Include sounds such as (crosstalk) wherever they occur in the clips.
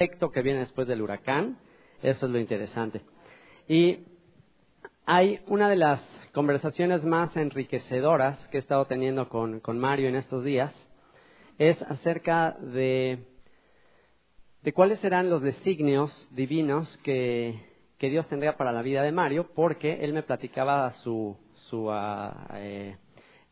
Efecto que viene después del huracán. Eso es lo interesante. Y hay una de las conversaciones más enriquecedoras que he estado teniendo con, con Mario en estos días, es acerca de, de cuáles serán los designios divinos que, que, Dios tendría para la vida de Mario, porque él me platicaba su, su eh,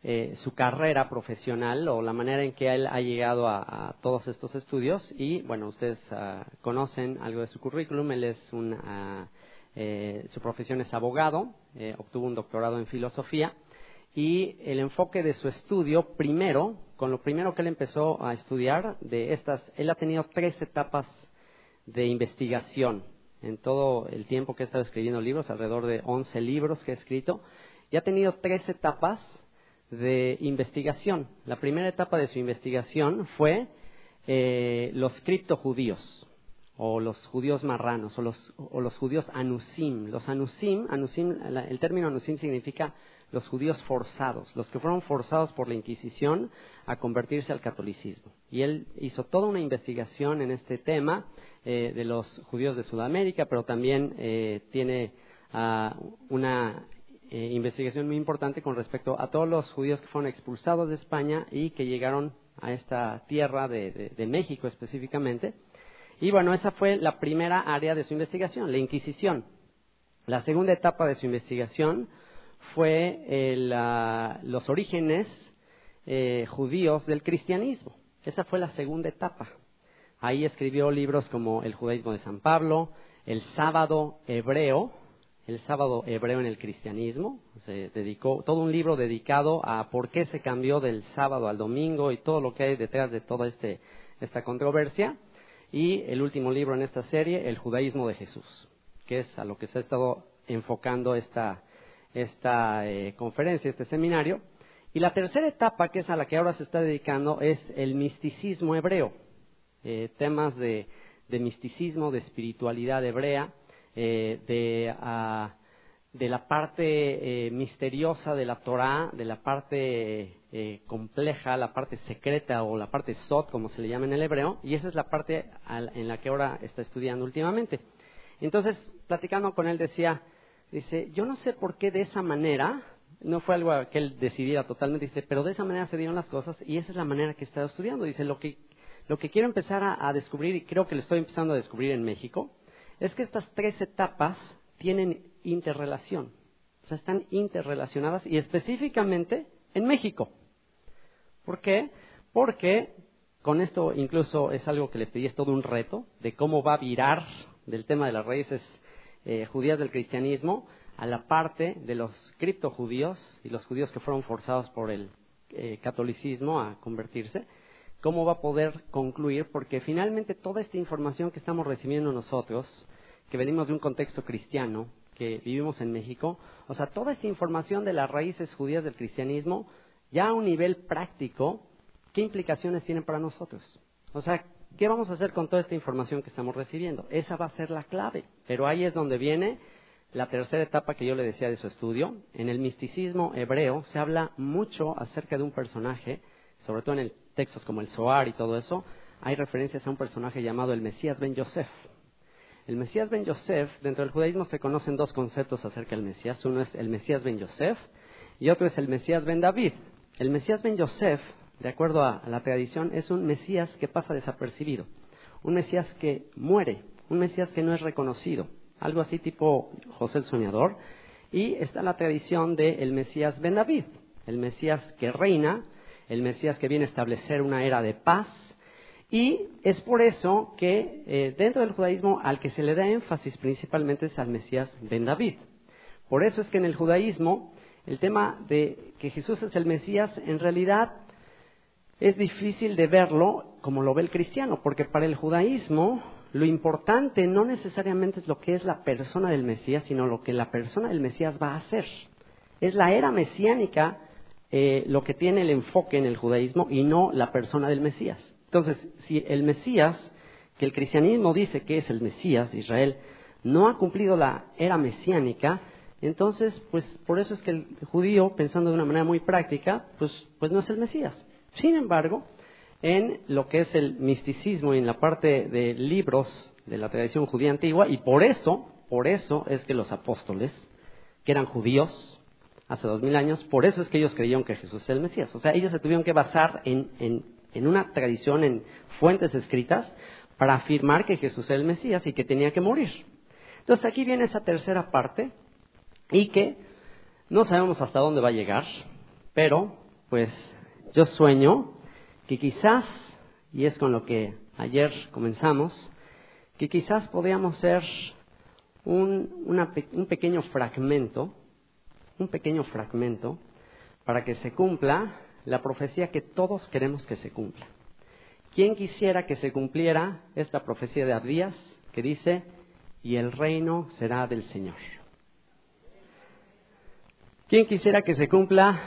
eh, su carrera profesional o la manera en que él ha llegado a, todos estos estudios. Y bueno ustedes uh, conocen algo de su currículum. Él es un uh, eh, su profesión es abogado eh, obtuvo un doctorado en filosofía. Y el enfoque de su estudio primero con lo primero que él empezó a estudiar de estas él ha tenido tres etapas de investigación en todo el tiempo que ha estado escribiendo libros alrededor de 11 libros que ha escrito y ha tenido tres etapas de investigación. La primera etapa de su investigación fue eh, los criptojudíos, o los judíos marranos, o los, o los judíos anusim. Los anusim, anusim el término anusim significa los judíos forzados, los que fueron forzados por la Inquisición a convertirse al catolicismo. Y él hizo toda una investigación en este tema eh, de los judíos de Sudamérica, pero también eh, tiene uh, una eh, investigación muy importante con respecto a todos los judíos que fueron expulsados de España y que llegaron a esta tierra de, México específicamente. Y bueno, esa fue la primera área de su investigación, la Inquisición. La segunda etapa de su investigación fue los orígenes eh, judíos del cristianismo. Esa fue la segunda etapa. Ahí escribió libros como El judaísmo de San Pablo, El sábado hebreo, el sábado hebreo en el cristianismo. Se dedicó todo un libro dedicado a por qué se cambió del sábado al domingo y todo lo que hay detrás de toda este, esta controversia. Y el último libro en esta serie, El judaísmo de Jesús, que es a lo que se ha estado enfocando esta, esta eh, conferencia, este seminario. Y la tercera etapa, que es a la que ahora se está dedicando, es el misticismo hebreo. Eh, temas de, de misticismo, de espiritualidad hebrea eh, de, ah, de, la parte eh, misteriosa de la Torah, de la parte eh, compleja, la parte secreta o la parte sot, como se le llama en el hebreo, y esa es la parte en la que ahora está estudiando últimamente. Entonces, platicando con él, decía, dice, yo no sé por qué de esa manera, no fue algo que él decidiera totalmente, dice, pero de esa manera se dieron las cosas y esa es la manera que he estado estudiando. Dice, lo que, lo que quiero empezar a descubrir, y creo que lo estoy empezando a descubrir en México, es que estas tres etapas tienen interrelación, o sea, están interrelacionadas y específicamente en México. ¿Por qué? Porque con esto incluso es algo que le pedí, es todo un reto de cómo va a virar del tema de las raíces eh, judías del cristianismo a la parte de los criptojudíos y los judíos que fueron forzados por el eh, catolicismo a convertirse cómo va a poder concluir, porque finalmente toda esta información que estamos recibiendo nosotros, que venimos de un contexto cristiano, que vivimos en México, o sea, toda esta información de las raíces judías del cristianismo, ya a un nivel práctico, ¿qué implicaciones tienen para nosotros? O sea, ¿qué vamos a hacer con toda esta información que estamos recibiendo? Esa va a ser la clave, pero ahí es donde viene la tercera etapa que yo le decía de su estudio. En el misticismo hebreo se habla mucho acerca de un personaje, sobre todo en el textos como el Zohar y todo eso, hay referencias a un personaje llamado el Mesías Ben Yosef. El Mesías Ben Yosef, dentro del judaísmo se conocen dos conceptos acerca del Mesías. Uno es el Mesías Ben Yosef y otro es el Mesías Ben David. El Mesías Ben Yosef, de acuerdo a la tradición, es un Mesías que pasa desapercibido, un Mesías que muere, un Mesías que no es reconocido, algo así tipo José el Soñador. Y está la tradición del Mesías Ben David, el Mesías que reina, el Mesías que viene a establecer una era de paz. Y es por eso que eh, dentro del judaísmo al que se le da énfasis principalmente es al Mesías Ben David. Por eso es que en el judaísmo el tema de que Jesús es el Mesías en realidad es difícil de verlo como lo ve el cristiano, porque para el judaísmo lo importante no necesariamente es lo que es la persona del Mesías, sino lo que la persona del Mesías va a hacer. Es la era mesiánica eh, lo que tiene el enfoque en el judaísmo y no la persona del Mesías. Entonces, si el Mesías, que el cristianismo dice que es el Mesías de Israel, no ha cumplido la era mesiánica, entonces, pues por eso es que el judío, pensando de una manera muy práctica, pues, pues no es el Mesías. Sin embargo, en lo que es el misticismo y en la parte de libros de la tradición judía antigua, y por eso, por eso es que los apóstoles, que eran judíos hace dos mil años, por eso es que ellos creyeron que Jesús es el Mesías. O sea, ellos se tuvieron que basar en, en, en una tradición, en fuentes escritas, para afirmar que Jesús es el Mesías y que tenía que morir. Entonces aquí viene esa tercera parte y que no sabemos hasta dónde va a llegar, pero pues yo sueño que quizás, y es con lo que ayer comenzamos, que quizás podíamos ser un, un pequeño fragmento, un pequeño fragmento para que se cumpla la profecía que todos queremos que se cumpla. ¿Quién quisiera que se cumpliera esta profecía de Abdías que dice, y el reino será del Señor? ¿Quién quisiera que se cumpla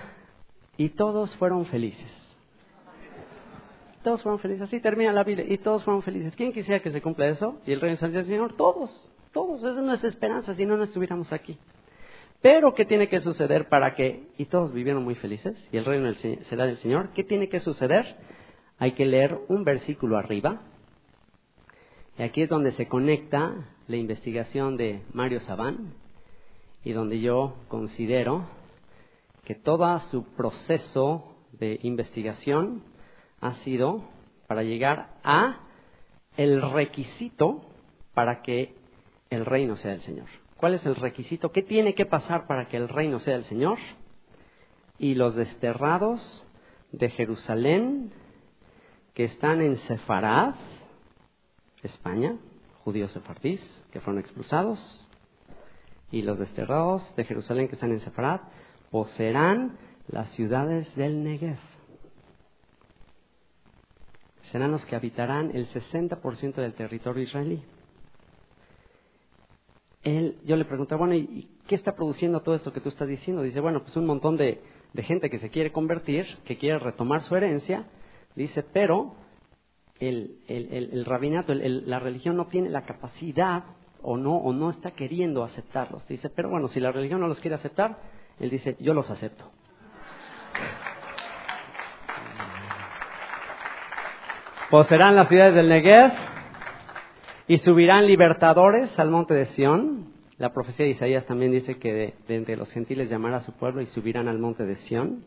y todos fueron felices? todos fueron felices. Así termina la Biblia y todos fueron felices. ¿Quién quisiera que se cumpla eso? Y el reino del Señor, todos, todos. Esa es nuestra esperanza si no, no estuviéramos aquí. Pero, ¿qué tiene que suceder para que, y todos vivieron muy felices, y el reino será del Señor? ¿Qué tiene que suceder? Hay que leer un versículo arriba. Y aquí es donde se conecta la investigación de Mario Sabán, y donde yo considero que todo su proceso de investigación ha sido para llegar a el requisito para que el reino sea del Señor. ¿Cuál es el requisito? ¿Qué tiene que pasar para que el reino sea del Señor? Y los desterrados de Jerusalén que están en Sefarad, España, judíos sefardís que fueron expulsados, y los desterrados de Jerusalén que están en Sefarad poseerán las ciudades del Negev serán los que habitarán el 60% del territorio israelí. Él, yo le pregunté, bueno, ¿y qué está produciendo todo esto que tú estás diciendo? Dice, bueno, pues un montón de, gente que se quiere convertir, que quiere retomar su herencia. Dice, pero el, el, rabinato, la religión no tiene la capacidad o no, o no está queriendo aceptarlos. Dice, pero bueno, si la religión no los quiere aceptar, él dice, yo los acepto. Poseerán las ciudades del Negev y subirán libertadores al monte de Sión. La profecía de Isaías también dice que de, entre los gentiles llamará a su pueblo y subirán al monte de Sión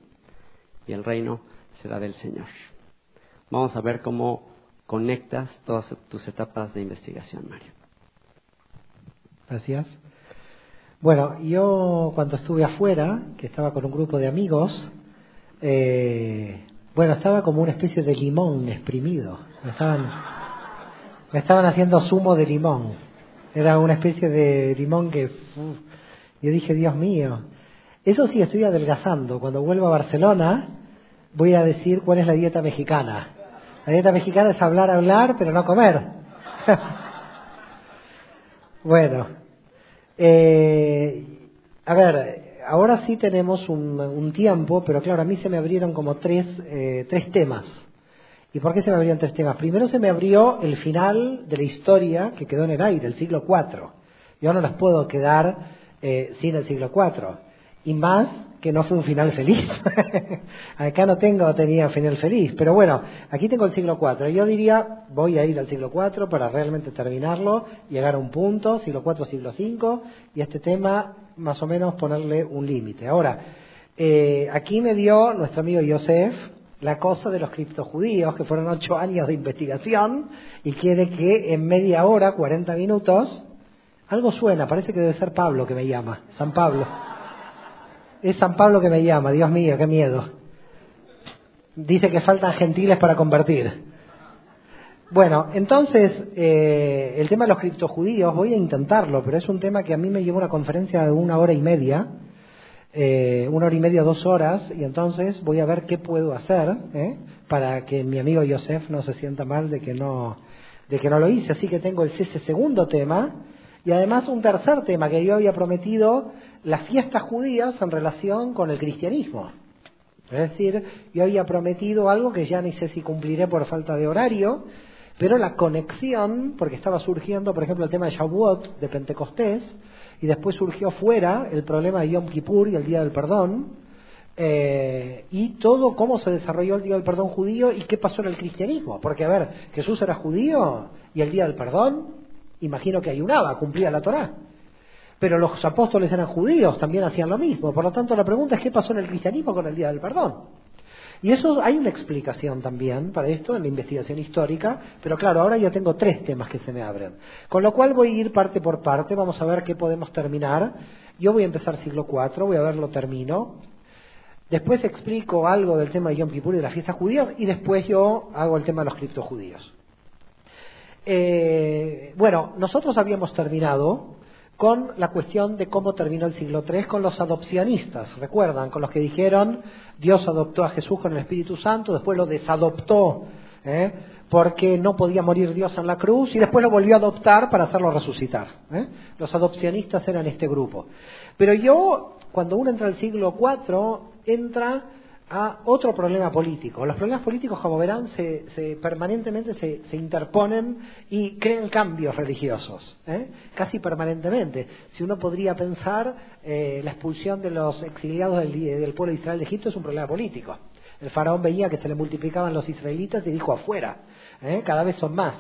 y el reino será del Señor. Vamos a ver cómo conectas todas tus etapas de investigación, Mario. Gracias. Bueno, yo cuando estuve afuera, que estaba con un grupo de amigos, eh, bueno, estaba como una especie de limón exprimido. Estaban, me estaban haciendo zumo de limón. Era una especie de limón que... yo dije, Dios mío. Eso sí, estoy adelgazando. Cuando vuelvo a Barcelona, voy a decir cuál es la dieta mexicana. La dieta mexicana es hablar, hablar, pero no comer. (laughs) bueno, eh, a ver, ahora sí tenemos un, tiempo, pero claro, a mí se me abrieron como tres, eh, tres temas. ¿Y por qué se me abrieron tres temas? Primero se me abrió el final de la historia que quedó en el aire, el siglo IV. Yo no las puedo quedar eh, sin el siglo IV. Y más que no fue un final feliz. (laughs) Acá no tengo, tenía final feliz. Pero bueno, aquí tengo el siglo IV. Yo diría, voy a ir al siglo IV para realmente terminarlo, llegar a un punto, siglo IV, siglo V, y este tema más o menos ponerle un límite. Ahora, eh, aquí me dio nuestro amigo Yosef la cosa de los criptojudíos, que fueron ocho años de investigación, y quiere que en media hora, cuarenta minutos, algo suena, parece que debe ser Pablo que me llama, San Pablo. Es San Pablo que me llama, Dios mío, qué miedo. Dice que faltan gentiles para convertir. Bueno, entonces, eh, el tema de los criptojudíos, voy a intentarlo, pero es un tema que a mí me lleva una conferencia de una hora y media. Eh, una hora y media, dos horas, y entonces voy a ver qué puedo hacer ¿eh? para que mi amigo Joseph no se sienta mal de que no, de que no lo hice. Así que tengo ese segundo tema y además un tercer tema que yo había prometido, las fiestas judías en relación con el cristianismo. Es decir, yo había prometido algo que ya ni sé si cumpliré por falta de horario, pero la conexión, porque estaba surgiendo, por ejemplo, el tema de Shavuot, de Pentecostés, y después surgió fuera el problema de Yom Kippur y el Día del Perdón, eh, y todo cómo se desarrolló el Día del Perdón judío y qué pasó en el cristianismo. Porque, a ver, Jesús era judío y el Día del Perdón, imagino que ayunaba, cumplía la Torá. Pero los apóstoles eran judíos, también hacían lo mismo. Por lo tanto, la pregunta es qué pasó en el cristianismo con el Día del Perdón. Y eso hay una explicación también para esto en la investigación histórica, pero claro, ahora ya tengo tres temas que se me abren. Con lo cual voy a ir parte por parte, vamos a ver qué podemos terminar. Yo voy a empezar siglo IV, voy a verlo termino. Después explico algo del tema de Yom Kippur y de las fiestas judías y después yo hago el tema de los criptojudíos. Eh, bueno, nosotros habíamos terminado con la cuestión de cómo terminó el siglo III con los adopcionistas, recuerdan, con los que dijeron Dios adoptó a Jesús con el Espíritu Santo, después lo desadoptó ¿eh? porque no podía morir Dios en la cruz y después lo volvió a adoptar para hacerlo resucitar. ¿eh? Los adopcionistas eran este grupo. Pero yo, cuando uno entra al siglo IV, entra a otro problema político. Los problemas políticos, como verán, se, permanentemente se, interponen y crean cambios religiosos, ¿eh? casi permanentemente. Si uno podría pensar, eh, la expulsión de los exiliados del, pueblo de Israel de Egipto es un problema político. El faraón veía que se le multiplicaban los israelitas y dijo afuera, ¿eh? cada vez son más.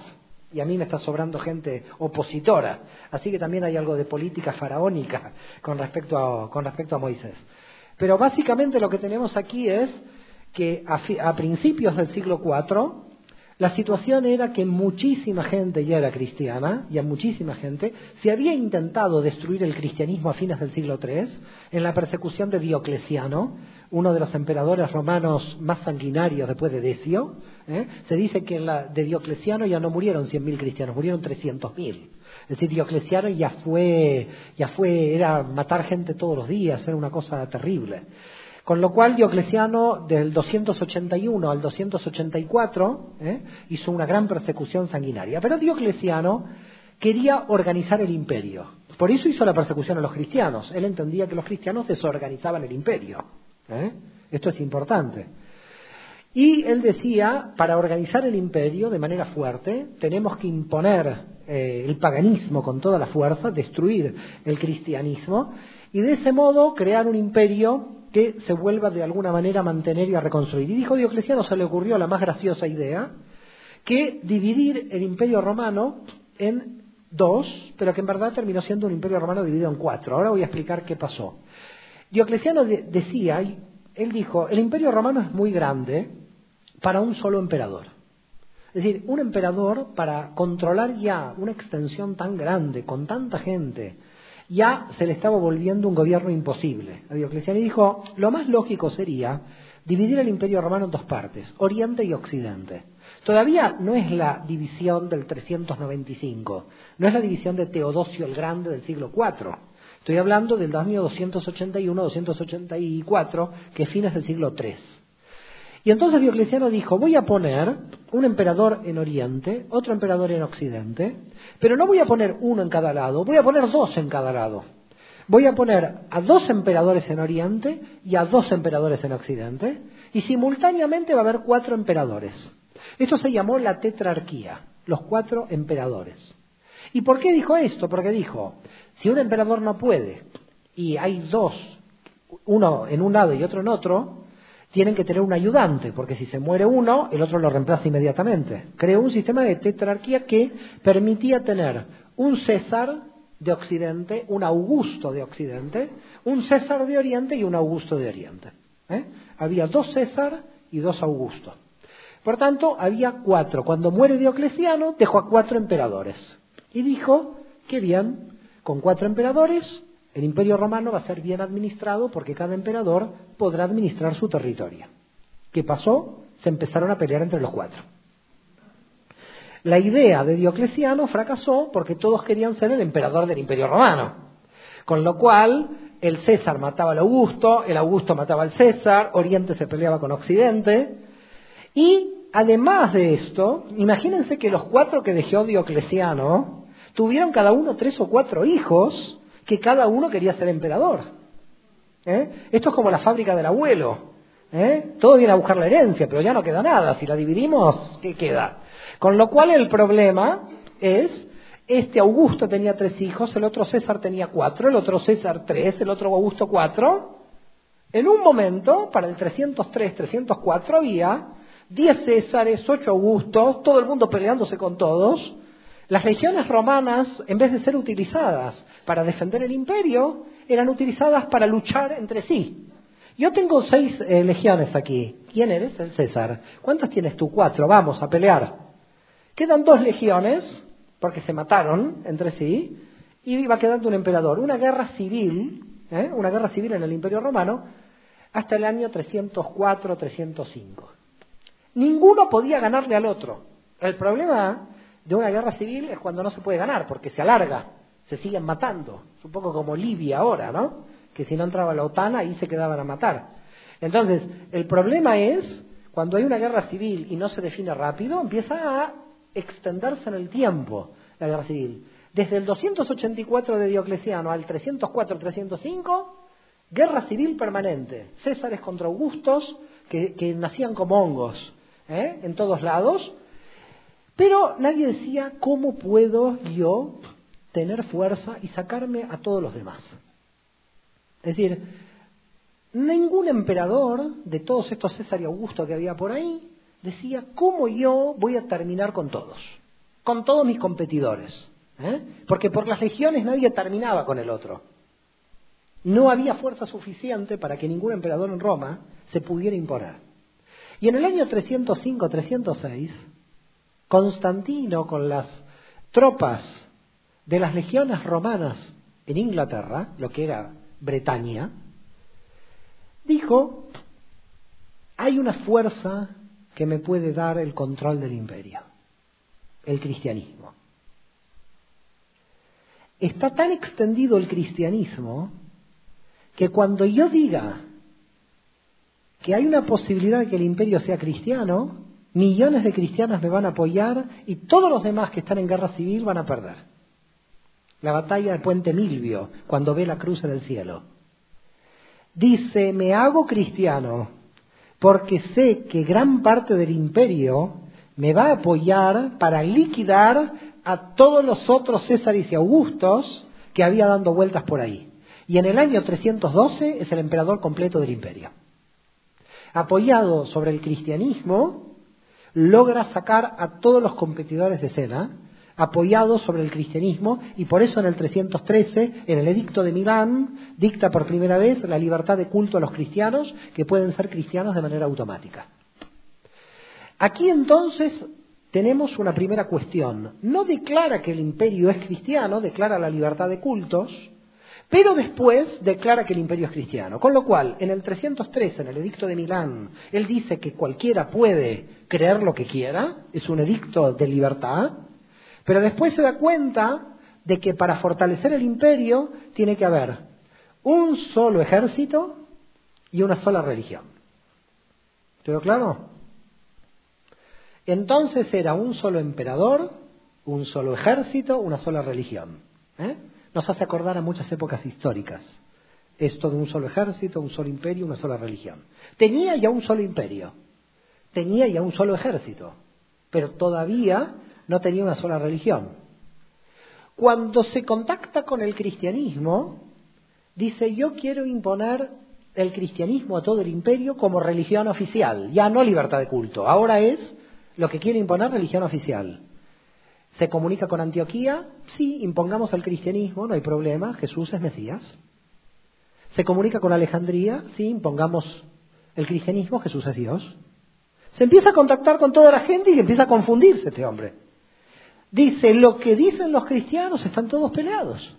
Y a mí me está sobrando gente opositora. Así que también hay algo de política faraónica con respecto con respecto a Moisés. Pero básicamente lo que tenemos aquí es que a, principios del siglo IV la situación era que muchísima gente ya era cristiana, ya muchísima gente, se había intentado destruir el cristianismo a fines del siglo III en la persecución de Diocleciano, uno de los emperadores romanos más sanguinarios después de Decio. ¿eh? Se dice que de Diocleciano ya no murieron 100.000 cristianos, murieron 300.000. Es decir, Diocleciano ya fue, ya fue, era matar gente todos los días, era una cosa terrible. Con lo cual Diocleciano del 281 al 284 ¿eh? hizo una gran persecución sanguinaria. Pero Diocleciano quería organizar el imperio. Por eso hizo la persecución a los cristianos. Él entendía que los cristianos desorganizaban el imperio. ¿eh? Esto es importante. Y él decía, para organizar el imperio de manera fuerte, tenemos que imponer eh, el paganismo con toda la fuerza, destruir el cristianismo, y de ese modo crear un imperio que se vuelva de alguna manera a mantener y a reconstruir. Y dijo Diocleciano, se le ocurrió la más graciosa idea, que dividir el imperio romano en dos, pero que en verdad terminó siendo un imperio romano dividido en cuatro. Ahora voy a explicar qué pasó. Diocleciano decía, él dijo, el imperio romano es muy grande, para un solo emperador. Es decir, un emperador para controlar ya una extensión tan grande, con tanta gente, ya se le estaba volviendo un gobierno imposible. A Diocleciano dijo, lo más lógico sería dividir el imperio romano en dos partes, Oriente y Occidente. Todavía no es la división del 395, no es la división de Teodosio el Grande del siglo IV. Estoy hablando del año 281-284, que es fines del siglo III. Y entonces Diocleciano dijo, voy a poner un emperador en Oriente, otro emperador en Occidente, pero no voy a poner uno en cada lado, voy a poner dos en cada lado. Voy a poner a dos emperadores en Oriente y a dos emperadores en Occidente, y simultáneamente va a haber cuatro emperadores. Esto se llamó la tetrarquía, los cuatro emperadores. ¿Y por qué dijo esto? Porque dijo, si un emperador no puede y hay dos, uno en un lado y otro en otro, tienen que tener un ayudante, porque si se muere uno, el otro lo reemplaza inmediatamente. Creó un sistema de tetrarquía que permitía tener un César de Occidente, un Augusto de Occidente, un César de Oriente y un Augusto de Oriente. ¿eh? Había dos César y dos Augusto. Por tanto, había cuatro. Cuando muere Diocleciano, dejó a cuatro emperadores. Y dijo, qué bien, con cuatro emperadores el imperio romano va a ser bien administrado porque cada emperador podrá administrar su territorio. ¿Qué pasó? Se empezaron a pelear entre los cuatro. La idea de Diocleciano fracasó porque todos querían ser el emperador del imperio romano. Con lo cual, el César mataba al Augusto, el Augusto mataba al César, Oriente se peleaba con Occidente. Y además de esto, imagínense que los cuatro que dejó Diocleciano tuvieron cada uno tres o cuatro hijos que cada uno quería ser emperador. ¿Eh? Esto es como la fábrica del abuelo. ¿Eh? Todo viene a buscar la herencia, pero ya no queda nada. Si la dividimos, ¿qué queda? Con lo cual el problema es, este Augusto tenía tres hijos, el otro César tenía cuatro, el otro César tres, el otro Augusto cuatro. En un momento, para el 303, 304 había diez Césares, ocho Augustos, todo el mundo peleándose con todos. Las legiones romanas, en vez de ser utilizadas para defender el imperio, eran utilizadas para luchar entre sí. Yo tengo seis eh, legiones aquí. ¿Quién eres? El César. ¿Cuántas tienes tú? Cuatro. Vamos a pelear. Quedan dos legiones, porque se mataron entre sí, y iba quedando un emperador. Una guerra civil, ¿eh? una guerra civil en el Imperio Romano, hasta el año 304-305. Ninguno podía ganarle al otro. El problema de una guerra civil es cuando no se puede ganar, porque se alarga, se siguen matando. Es un poco como Libia ahora, ¿no? Que si no entraba la OTAN ahí se quedaban a matar. Entonces, el problema es, cuando hay una guerra civil y no se define rápido, empieza a extenderse en el tiempo la guerra civil. Desde el 284 de Diocleciano al 304-305, guerra civil permanente. Césares contra Augustos, que, nacían como hongos ¿eh? en todos lados, pero nadie decía, ¿cómo puedo yo tener fuerza y sacarme a todos los demás? Es decir, ningún emperador de todos estos César y Augusto que había por ahí decía, ¿cómo yo voy a terminar con todos? Con todos mis competidores. ¿eh? Porque por las legiones nadie terminaba con el otro. No había fuerza suficiente para que ningún emperador en Roma se pudiera imponer. Y en el año 305-306, Constantino con las tropas de las legiones romanas en Inglaterra, lo que era Bretaña, dijo, hay una fuerza que me puede dar el control del imperio, el cristianismo. Está tan extendido el cristianismo que cuando yo diga que hay una posibilidad de que el imperio sea cristiano, millones de cristianos me van a apoyar y todos los demás que están en guerra civil van a perder. La batalla del puente Milvio, cuando ve la cruz en el cielo. Dice, me hago cristiano porque sé que gran parte del imperio me va a apoyar para liquidar a todos los otros Césares y Augustos que había dando vueltas por ahí. Y en el año 312 es el emperador completo del imperio. Apoyado sobre el cristianismo, logra sacar a todos los competidores de escena, apoyado sobre el cristianismo, y por eso en el 313, en el edicto de Milán, dicta por primera vez la libertad de culto a los cristianos, que pueden ser cristianos de manera automática. Aquí entonces tenemos una primera cuestión. No declara que el imperio es cristiano, declara la libertad de cultos, pero después declara que el imperio es cristiano. Con lo cual, en el 313, en el edicto de Milán, él dice que cualquiera puede creer lo que quiera, es un edicto de libertad, pero después se da cuenta de que para fortalecer el imperio tiene que haber un solo ejército y una sola religión. ¿Todo claro? Entonces era un solo emperador, un solo ejército, una sola religión. ¿eh? Nos hace acordar a muchas épocas históricas. Esto de un solo ejército, un solo imperio, una sola religión. Tenía ya un solo imperio, tenía ya un solo ejército, pero todavía no tenía una sola religión. Cuando se contacta con el cristianismo, dice yo quiero imponer el cristianismo a todo el imperio como religión oficial, ya no libertad de culto, ahora es lo que quiere imponer religión oficial. ¿Se comunica con Antioquía? Sí, impongamos el cristianismo, no hay problema, Jesús es Mesías. ¿Se comunica con Alejandría? Sí, impongamos el cristianismo, Jesús es Dios. Se empieza a contactar con toda la gente y empieza a confundirse este hombre. Dice, lo que dicen los cristianos están todos peleados.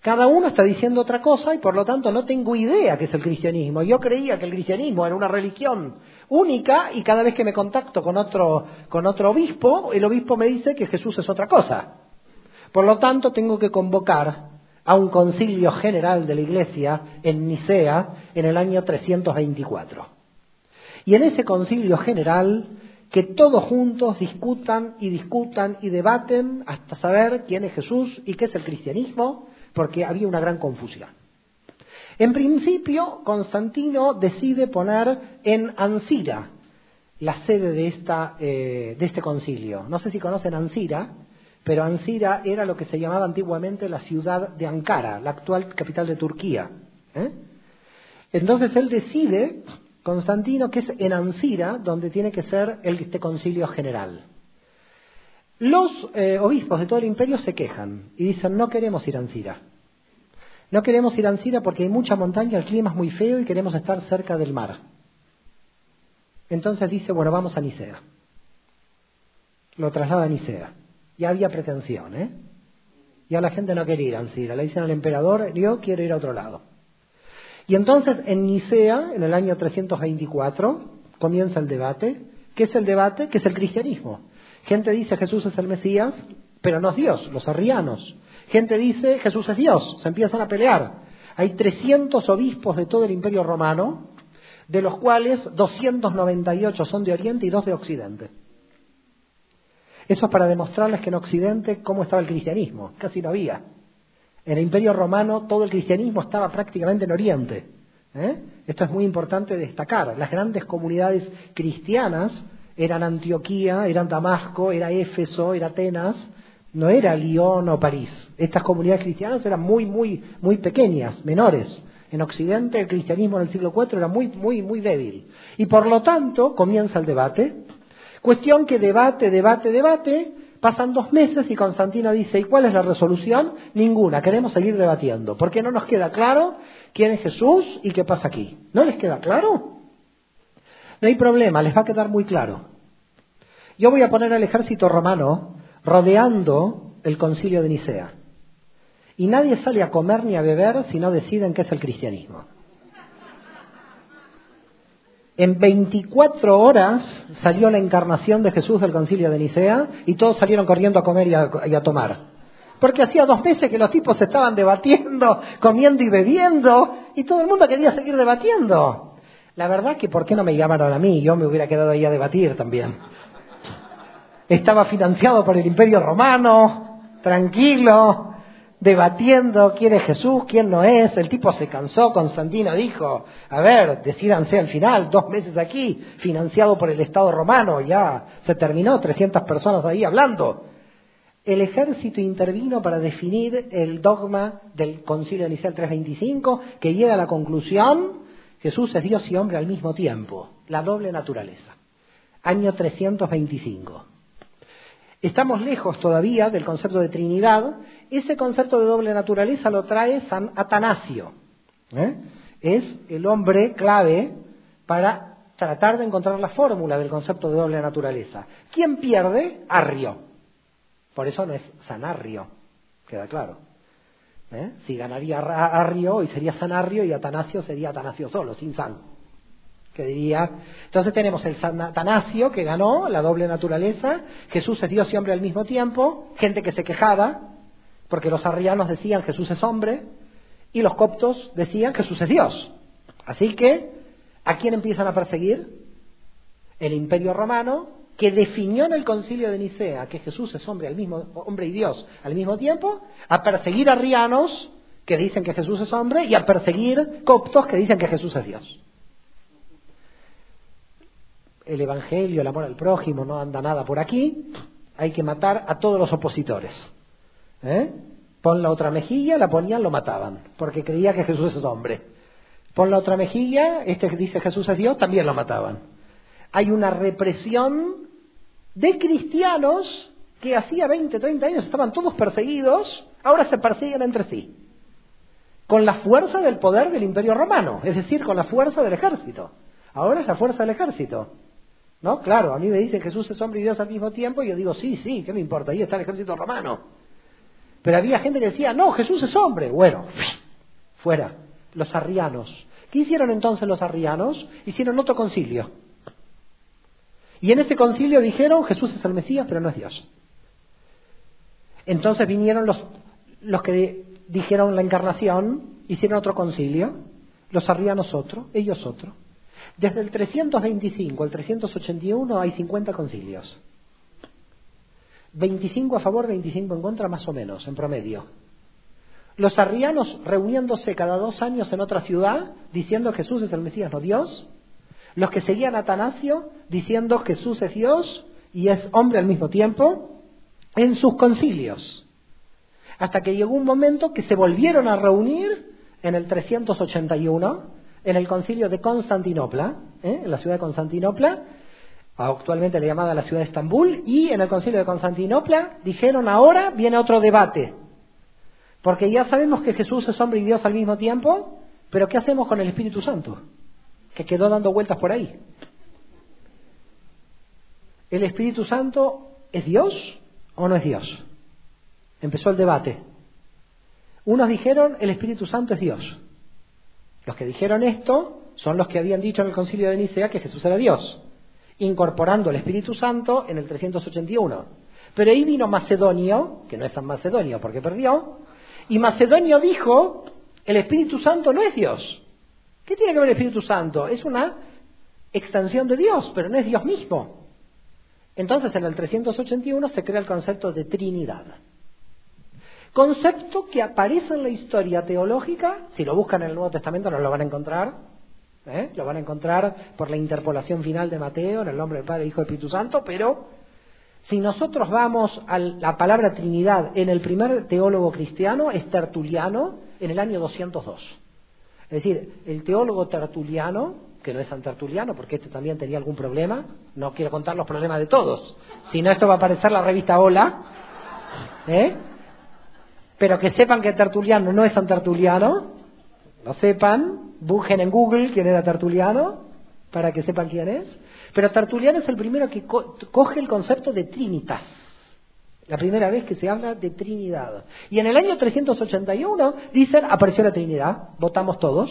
Cada uno está diciendo otra cosa y por lo tanto no tengo idea qué es el cristianismo. Yo creía que el cristianismo era una religión única y cada vez que me contacto con otro, con otro obispo, el obispo me dice que Jesús es otra cosa. Por lo tanto, tengo que convocar a un concilio general de la Iglesia en Nicea en el año 324. Y en ese concilio general, que todos juntos discutan y discutan y debaten hasta saber quién es Jesús y qué es el cristianismo, porque había una gran confusión. En principio, Constantino decide poner en Ancira la sede de, esta, eh, de este concilio. No sé si conocen Ancira, pero Ancira era lo que se llamaba antiguamente la ciudad de Ankara, la actual capital de Turquía. ¿eh? Entonces él decide, Constantino, que es en Ancira donde tiene que ser este concilio general. Los eh, obispos de todo el imperio se quejan y dicen, no queremos ir a Ancira. No queremos ir a Ancira porque hay mucha montaña, el clima es muy feo y queremos estar cerca del mar. Entonces dice, bueno, vamos a Nicea. Lo traslada a Nicea ya había pretensión, ¿eh? Ya la gente no quería ir a Ancira, le dicen al emperador, yo quiero ir a otro lado. Y entonces en Nicea, en el año 324, comienza el debate. ¿Qué es el debate? ¿Qué es el cristianismo? Gente dice Jesús es el Mesías, pero no es Dios, los arrianos. Gente dice Jesús es Dios, se empiezan a pelear. Hay 300 obispos de todo el imperio romano, de los cuales 298 son de Oriente y dos de Occidente. Eso es para demostrarles que en Occidente cómo estaba el cristianismo. Casi no había. En el Imperio Romano todo el cristianismo estaba prácticamente en Oriente. ¿eh? Esto es muy importante destacar. Las grandes comunidades cristianas eran Antioquía, eran Damasco, era Éfeso, era Atenas, no era Lyon o París. Estas comunidades cristianas eran muy, muy, muy pequeñas, menores. En Occidente el cristianismo en el siglo IV era muy, muy, muy débil. Y por lo tanto comienza el debate Cuestión que debate, debate, debate, pasan dos meses y Constantino dice, ¿y cuál es la resolución? Ninguna, queremos seguir debatiendo, porque no nos queda claro quién es Jesús y qué pasa aquí. ¿No les queda claro? No hay problema, les va a quedar muy claro. Yo voy a poner al ejército romano rodeando el concilio de Nicea. Y nadie sale a comer ni a beber si no deciden qué es el cristianismo. En 24 horas salió la encarnación de Jesús del concilio de Nicea y todos salieron corriendo a comer y a, tomar. Porque hacía dos meses que los tipos estaban debatiendo, comiendo y bebiendo, y todo el mundo quería seguir debatiendo. La verdad que ¿por qué no me llamaron a mí? Yo me hubiera quedado ahí a debatir también. Estaba financiado por el Imperio Romano, tranquilo, debatiendo quién es Jesús, quién no es. El tipo se cansó, Constantino dijo, a ver, decídanse al final, dos meses aquí, financiado por el Estado romano, ya se terminó, 300 personas ahí hablando. El ejército intervino para definir el dogma del Concilio Inicial 325, que llega a la conclusión, Jesús es Dios y hombre al mismo tiempo, la doble naturaleza. Año 325. Estamos lejos todavía del concepto de Trinidad. Ese concepto de doble naturaleza lo trae San Atanasio. ¿eh? Es el hombre clave para tratar de encontrar la fórmula del concepto de doble naturaleza. ¿Quién pierde? Arrio. Por eso no es Sanarrio, queda claro. ¿Eh? Si ganaría Arrio y sería Sanarrio y Atanasio sería Atanasio solo, sin San que diría. Entonces tenemos el Atanasio que ganó la doble naturaleza, Jesús es Dios y hombre al mismo tiempo, gente que se quejaba, porque los arrianos decían Jesús es hombre, y los coptos decían Jesús es Dios. Así que, ¿a quién empiezan a perseguir? El imperio romano, que definió en el concilio de Nicea que Jesús es hombre, al mismo, hombre y Dios al mismo tiempo, a perseguir arrianos que dicen que Jesús es hombre y a perseguir coptos que dicen que Jesús es Dios el Evangelio, el amor al prójimo, no anda nada por aquí, hay que matar a todos los opositores. ¿Eh? Pon la otra mejilla, la ponían, lo mataban, porque creía que Jesús es hombre. Pon la otra mejilla, este dice Jesús es Dios, también lo mataban. Hay una represión de cristianos que hacía 20, 30 años estaban todos perseguidos, ahora se persiguen entre sí. Con la fuerza del poder del imperio romano, es decir, con la fuerza del ejército. Ahora es la fuerza del ejército. ¿No? Claro, a mí me dicen Jesús es hombre y Dios al mismo tiempo y yo digo, sí, sí, ¿qué me importa? Ahí está el ejército romano. Pero había gente que decía, no, Jesús es hombre. Bueno, (sniffs) fuera, los arrianos. ¿Qué hicieron entonces los arrianos? Hicieron otro concilio. Y en ese concilio dijeron, Jesús es el Mesías, pero no es Dios. Entonces vinieron los, los que dijeron la encarnación, hicieron otro concilio, los arrianos otro, ellos otro. Desde el 325 al 381 hay 50 concilios. 25 a favor, 25 en contra, más o menos, en promedio. Los arrianos reuniéndose cada dos años en otra ciudad, diciendo Jesús es el Mesías, no Dios. Los que seguían a Atanasio, diciendo Jesús es Dios y es hombre al mismo tiempo, en sus concilios. Hasta que llegó un momento que se volvieron a reunir en el 381, en el concilio de Constantinopla, ¿eh? en la ciudad de Constantinopla, actualmente le llamada la ciudad de Estambul, y en el concilio de Constantinopla dijeron ahora viene otro debate, porque ya sabemos que Jesús es hombre y Dios al mismo tiempo, pero ¿qué hacemos con el Espíritu Santo? Que quedó dando vueltas por ahí. ¿El Espíritu Santo es Dios o no es Dios? Empezó el debate. Unos dijeron el Espíritu Santo es Dios. Los que dijeron esto son los que habían dicho en el concilio de Nicea que Jesús era Dios, incorporando el Espíritu Santo en el 381. Pero ahí vino Macedonio, que no es San Macedonio porque perdió, y Macedonio dijo, el Espíritu Santo no es Dios. ¿Qué tiene que ver el Espíritu Santo? Es una extensión de Dios, pero no es Dios mismo. Entonces en el 381 se crea el concepto de Trinidad. Concepto que aparece en la historia teológica, si lo buscan en el Nuevo Testamento no lo van a encontrar, ¿eh? lo van a encontrar por la interpolación final de Mateo, en el nombre del Padre, Hijo y Espíritu Santo, pero si nosotros vamos a la palabra Trinidad en el primer teólogo cristiano, es Tertuliano, en el año 202. Es decir, el teólogo tertuliano, que no es San Tertuliano, porque este también tenía algún problema, no quiero contar los problemas de todos, si no esto va a aparecer la revista Hola, ¿eh? Pero que sepan que Tertuliano no es San Tertuliano, lo sepan, busquen en Google quién era Tertuliano, para que sepan quién es, pero Tertuliano es el primero que coge el concepto de Trinitas, la primera vez que se habla de Trinidad. Y en el año 381 dicen, apareció la Trinidad, votamos todos.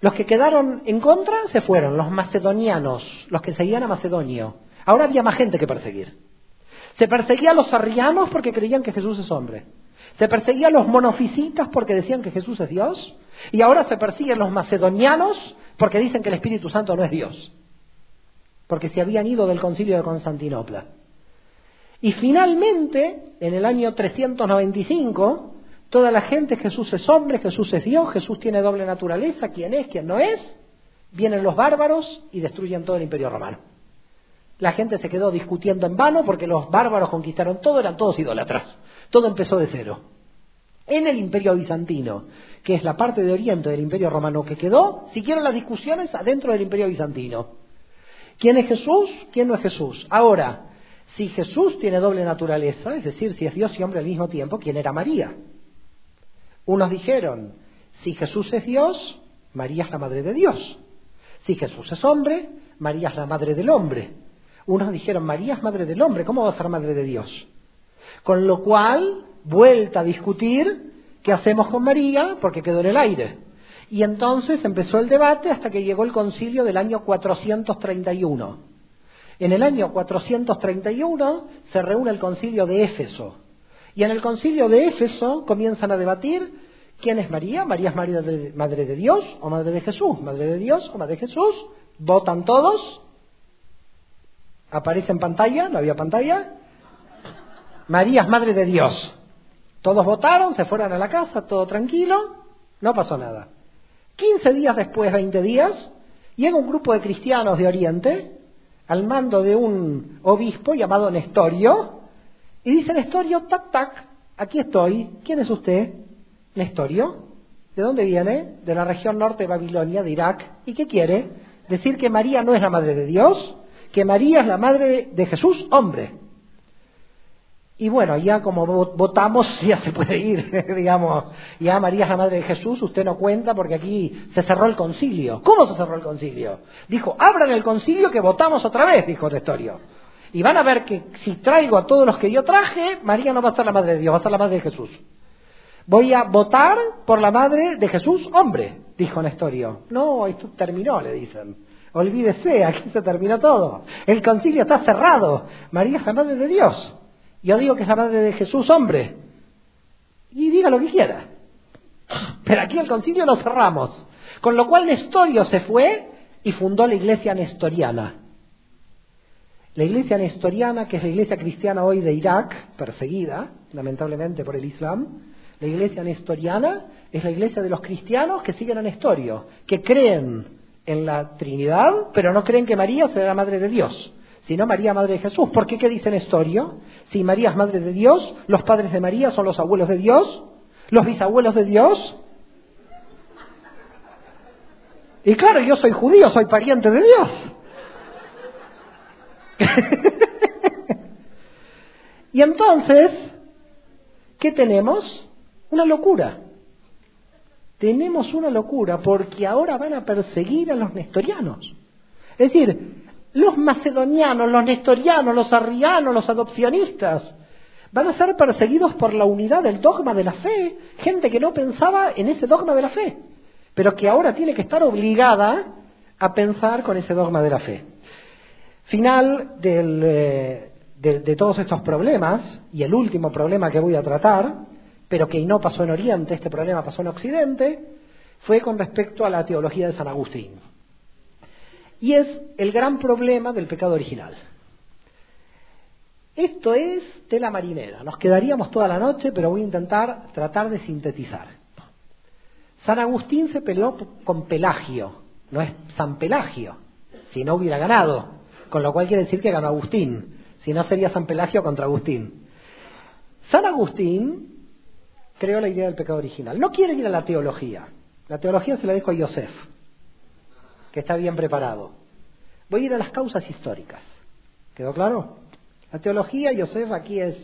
Los que quedaron en contra se fueron, los macedonianos, los que seguían a Macedonio. Ahora había más gente que perseguir. Se perseguía a los arrianos porque creían que Jesús es hombre. Se perseguía a los monofisitas porque decían que Jesús es Dios. Y ahora se persiguen los macedonianos porque dicen que el Espíritu Santo no es Dios. Porque se habían ido del concilio de Constantinopla. Y finalmente, en el año 395, toda la gente, Jesús es hombre, Jesús es Dios, Jesús tiene doble naturaleza, quién es, quién no es, vienen los bárbaros y destruyen todo el imperio romano. La gente se quedó discutiendo en vano porque los bárbaros conquistaron todo, eran todos idólatras. Todo empezó de cero. En el imperio bizantino, que es la parte de oriente del imperio romano que quedó, siguieron las discusiones adentro del imperio bizantino. ¿Quién es Jesús? ¿Quién no es Jesús? Ahora, si Jesús tiene doble naturaleza, es decir, si es Dios y hombre al mismo tiempo, ¿quién era María? Unos dijeron, si Jesús es Dios, María es la madre de Dios. Si Jesús es hombre, María es la madre del hombre. Unos dijeron, María es madre del hombre, ¿cómo va a ser madre de Dios? Con lo cual, vuelta a discutir qué hacemos con María, porque quedó en el aire. Y entonces empezó el debate hasta que llegó el concilio del año 431. En el año 431 se reúne el concilio de Éfeso. Y en el concilio de Éfeso comienzan a debatir quién es María. María es madre de, madre de Dios o madre de Jesús. Madre de Dios o madre de Jesús. Votan todos. Aparece en pantalla, no había pantalla. María es madre de Dios. Todos votaron, se fueron a la casa, todo tranquilo, no pasó nada. 15 días después, 20 días, llega un grupo de cristianos de Oriente al mando de un obispo llamado Nestorio y dice Nestorio, tac, tac, aquí estoy, ¿quién es usted? Nestorio, ¿de dónde viene? De la región norte de Babilonia, de Irak, ¿y qué quiere? Decir que María no es la madre de Dios, que María es la madre de Jesús, hombre. Y bueno, ya como votamos, (laughs) ya se puede ir, (laughs) digamos. Ya María es la madre de Jesús, usted no cuenta porque aquí se cerró el concilio. ¿Cómo se cerró el concilio? Dijo, abran el concilio que votamos otra vez, dijo Nestorio. Y van a ver que si traigo a todos los que yo traje, María no va a ser la madre de Dios, va a ser la madre de Jesús. Voy a votar por la madre de Jesús, hombre, dijo Nestorio. No, esto terminó, le dicen. Olvídese, aquí se terminó todo. El concilio está cerrado. María es la madre de Dios. Yo digo que es la madre de Jesús hombre. y diga lo que quiera. Pero aquí el concilio lo cerramos. Con lo cual Nestorio se fue y fundó la iglesia nestoriana. La iglesia nestoriana, que es la iglesia cristiana hoy de Irak, perseguida lamentablemente por el Islam, la iglesia nestoriana es la iglesia de los cristianos que siguen a Nestorio, que creen en la Trinidad, pero no creen que María sea la madre de Dios, sino María, madre de Jesús. ¿Por qué qué dice Nestorio? Si María es madre de Dios, los padres de María son los abuelos de Dios, los bisabuelos de Dios. Y claro, yo soy judío, soy pariente de Dios. (laughs) y entonces, ¿qué tenemos? Una locura. Tenemos una locura porque ahora van a perseguir a los nestorianos. Es decir, los macedonianos, los nestorianos, los arrianos, los adopcionistas, van a ser perseguidos por la unidad del dogma de la fe. Gente que no pensaba en ese dogma de la fe, pero que ahora tiene que estar obligada a pensar con ese dogma de la fe. Final eh, de todos estos problemas, y el último problema que voy a tratar, pero que no pasó en Oriente, este problema pasó en Occidente, fue con respecto a la teología de San Agustín. Y es el gran problema del pecado original. Esto es tela marinera. Nos quedaríamos toda la noche, pero voy a intentar tratar de sintetizar. San Agustín se peleó con Pelagio, no es San Pelagio, si no hubiera ganado, con lo cual quiere decir que ganó Agustín, si no sería San Pelagio contra Agustín. San Agustín creó la idea del pecado original. No quiere ir a la teología. La teología se la dejo a Yosef, que está bien preparado. Voy a ir a las causas históricas. ¿Quedó claro? La teología, Yosef aquí es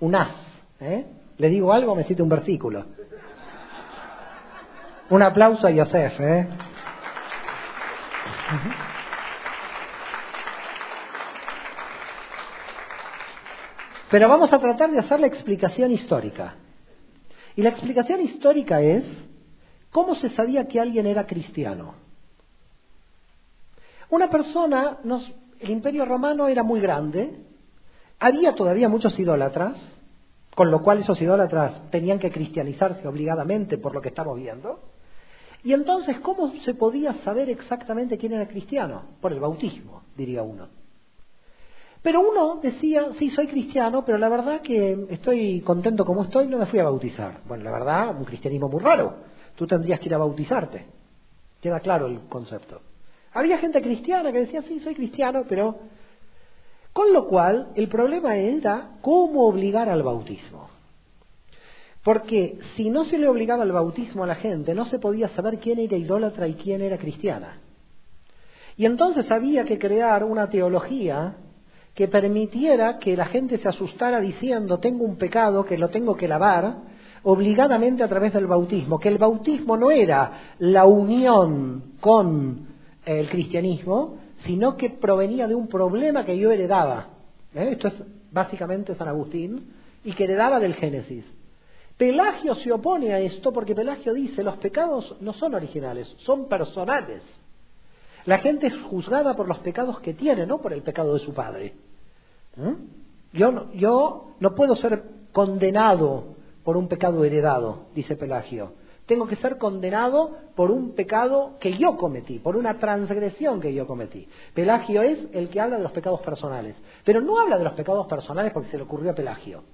un as. ¿eh? Le digo algo, me cita un versículo. Un aplauso a Yosef. ¿eh? Pero vamos a tratar de hacer la explicación histórica. Y la explicación histórica es cómo se sabía que alguien era cristiano. Una persona, el imperio romano era muy grande, había todavía muchos idólatras, con lo cual esos idólatras tenían que cristianizarse obligadamente por lo que estamos viendo. Y entonces, ¿cómo se podía saber exactamente quién era cristiano? Por el bautismo, diría uno. Pero uno decía, sí, soy cristiano, pero la verdad que estoy contento como estoy, no me fui a bautizar. Bueno, la verdad, un cristianismo muy raro. Tú tendrías que ir a bautizarte. Queda claro el concepto. Había gente cristiana que decía, sí, soy cristiano, pero... Con lo cual, el problema era cómo obligar al bautismo. Porque si no se le obligaba al bautismo a la gente, no se podía saber quién era idólatra y quién era cristiana. Y entonces había que crear una teología que permitiera que la gente se asustara diciendo tengo un pecado que lo tengo que lavar obligadamente a través del bautismo, que el bautismo no era la unión con el cristianismo, sino que provenía de un problema que yo heredaba. ¿Eh? Esto es básicamente San Agustín, y que heredaba del Génesis. Pelagio se opone a esto porque Pelagio dice los pecados no son originales, son personales. La gente es juzgada por los pecados que tiene, no por el pecado de su padre. ¿Mm? Yo, yo no puedo ser condenado por un pecado heredado, dice Pelagio. Tengo que ser condenado por un pecado que yo cometí, por una transgresión que yo cometí. Pelagio es el que habla de los pecados personales. Pero no habla de los pecados personales porque se le ocurrió a Pelagio,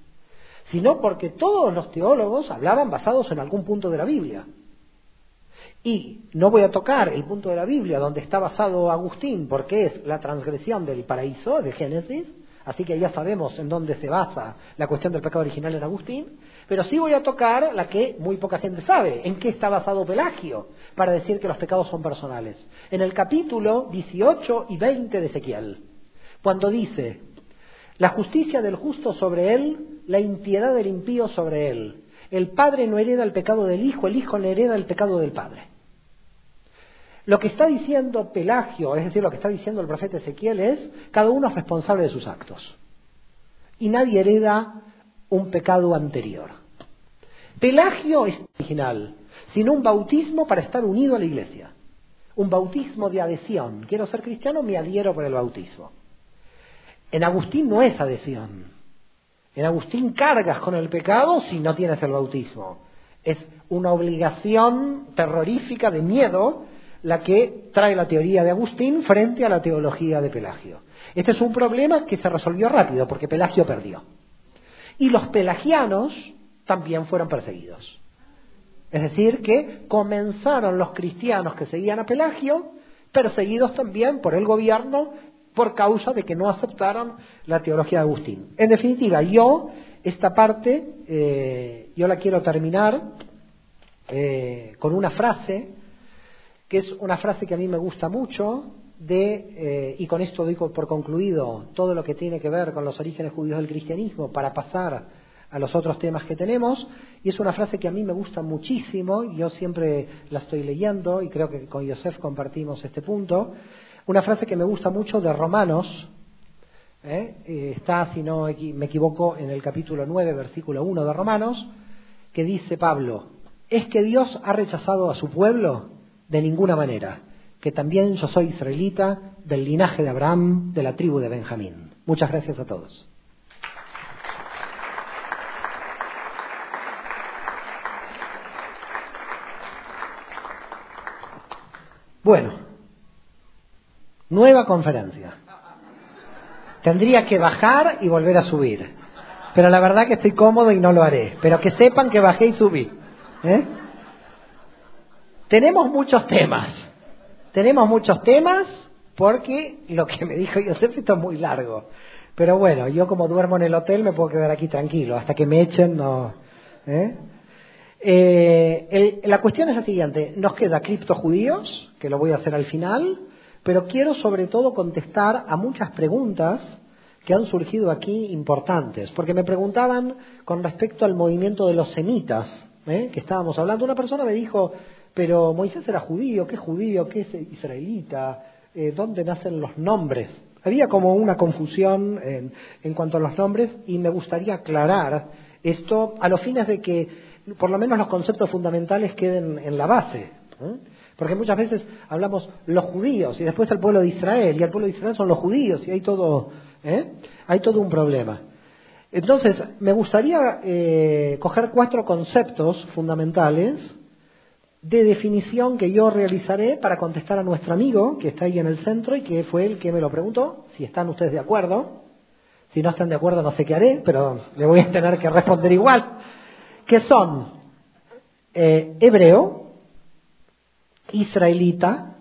sino porque todos los teólogos hablaban basados en algún punto de la Biblia. Y no voy a tocar el punto de la Biblia donde está basado Agustín, porque es la transgresión del paraíso, de Génesis, así que ya sabemos en dónde se basa la cuestión del pecado original en Agustín, pero sí voy a tocar la que muy poca gente sabe, en qué está basado Pelagio, para decir que los pecados son personales. En el capítulo 18 y 20 de Ezequiel, cuando dice, la justicia del justo sobre él, la impiedad del impío sobre él. El padre no hereda el pecado del hijo, el hijo no hereda el pecado del padre. Lo que está diciendo Pelagio, es decir, lo que está diciendo el profeta Ezequiel es, cada uno es responsable de sus actos. Y nadie hereda un pecado anterior. Pelagio es original, sino un bautismo para estar unido a la iglesia. Un bautismo de adhesión. Quiero ser cristiano, me adhiero por el bautismo. En Agustín no es adhesión, En Agustín cargas con el pecado si no tienes el bautismo. Es una obligación terrorífica de miedo la que trae la teoría de Agustín frente a la teología de Pelagio. Este es un problema que se resolvió rápido porque Pelagio perdió. Y los pelagianos también fueron perseguidos. Es decir, que comenzaron los cristianos que seguían a Pelagio perseguidos también por el gobierno por causa de que no aceptaron la teología de Agustín. En definitiva, yo esta parte, eh, yo la quiero terminar eh, con una frase, que es una frase que a mí me gusta mucho, de, eh, y con esto doy por concluido todo lo que tiene que ver con los orígenes judíos del cristianismo para pasar a los otros temas que tenemos, y es una frase que a mí me gusta muchísimo, yo siempre la estoy leyendo y creo que con Yosef compartimos este punto, una frase que me gusta mucho de Romanos, ¿eh? Eh, está, si no me equivoco, en el capítulo 9, versículo 1 de Romanos, que dice Pablo, ¿es que Dios ha rechazado a su pueblo? De ninguna manera, que también yo soy israelita del linaje de Abraham, de la tribu de Benjamín. Muchas gracias a todos. Bueno, nueva conferencia. Tendría que bajar y volver a subir. Pero la verdad que estoy cómodo y no lo haré. Pero que sepan que bajé y subí. ¿eh? Tenemos muchos temas. Tenemos muchos temas porque lo que me dijo Josef esto es muy largo. Pero bueno, yo como duermo en el hotel me puedo quedar aquí tranquilo. Hasta que me echen no. ¿eh? Eh, la cuestión es la siguiente, nos queda criptojudíos, que lo voy a hacer al final, pero quiero sobre todo contestar a muchas preguntas que han surgido aquí importantes, porque me preguntaban con respecto al movimiento de los semitas, ¿eh? que estábamos hablando. Una persona me dijo, pero Moisés era judío, ¿qué judío? ¿Qué es israelita? Eh, ¿Dónde nacen los nombres? Había como una confusión en, en cuanto a los nombres y me gustaría aclarar esto a los fines de que por lo menos los conceptos fundamentales queden en la base. Porque muchas veces hablamos los judíos y después el pueblo de Israel, y el pueblo de Israel son los judíos, y hay todo, ¿eh? hay todo un problema. Entonces, me gustaría eh, coger cuatro conceptos fundamentales de definición que yo realizaré para contestar a nuestro amigo que está ahí en el centro y que fue el que me lo preguntó, si están ustedes de acuerdo. Si no están de acuerdo no sé qué haré, pero le voy a tener que responder igual que son eh, hebreo, israelita,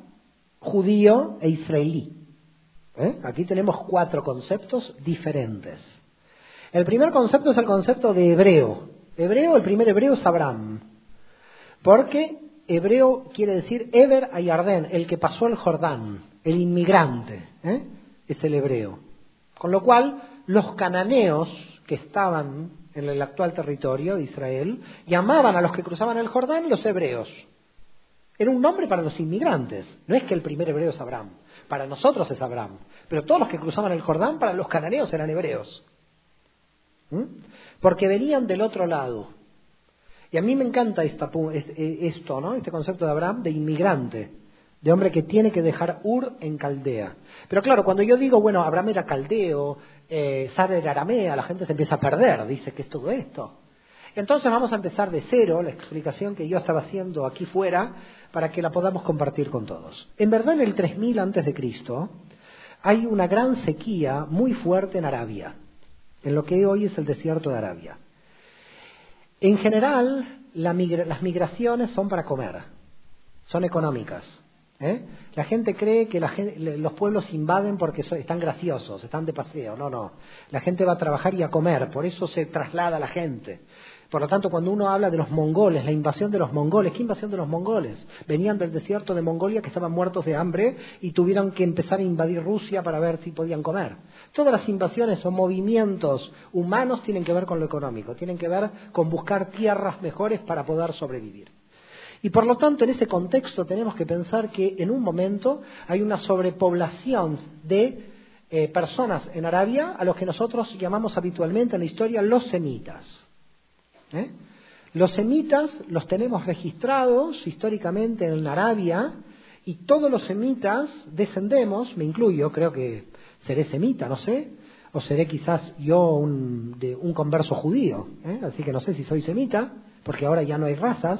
judío e israelí. ¿Eh? Aquí tenemos cuatro conceptos diferentes. El primer concepto es el concepto de hebreo. Hebreo, el primer hebreo es Abraham. Porque hebreo quiere decir Eber Ayardén, el que pasó el Jordán, el inmigrante. ¿eh? Es el hebreo. Con lo cual, los cananeos que estaban en el actual territorio de Israel, llamaban a los que cruzaban el Jordán los hebreos. Era un nombre para los inmigrantes. No es que el primer hebreo es Abraham. Para nosotros es Abraham. Pero todos los que cruzaban el Jordán, para los cananeos eran hebreos. ¿Mm? Porque venían del otro lado. Y a mí me encanta esto, ¿no? Este concepto de Abraham de inmigrante, de hombre que tiene que dejar Ur en Caldea. Pero claro, cuando yo digo, bueno, Abraham era caldeo, eh, sabe el aramea, la gente se empieza a perder, dice que es todo esto. Entonces vamos a empezar de cero la explicación que yo estaba haciendo aquí fuera para que la podamos compartir con todos. En verdad, en el 3000 antes de Cristo hay una gran sequía muy fuerte en Arabia, en lo que hoy es el desierto de Arabia. En general, las migraciones son para comer, son económicas. ¿Eh? La gente cree que los pueblos invaden porque están graciosos, están de paseo. No, no. La gente va a trabajar y a comer, por eso se traslada la gente. Por lo tanto, cuando uno habla de los mongoles, la invasión de los mongoles, ¿qué invasión de los mongoles? Venían del desierto de Mongolia que estaban muertos de hambre y tuvieron que empezar a invadir Rusia para ver si podían comer. Todas las invasiones o movimientos humanos tienen que ver con lo económico, tienen que ver con buscar tierras mejores para poder sobrevivir. Y por lo tanto, en ese contexto tenemos que pensar que en un momento hay una sobrepoblación de eh, personas en Arabia a los que nosotros llamamos habitualmente en la historia los semitas. ¿eh? Los semitas los tenemos registrados históricamente en Arabia y todos los semitas descendemos, me incluyo, creo que seré semita, no sé, o seré quizás yo un, de un converso judío, ¿eh? así que no sé si soy semita, porque ahora ya no hay razas,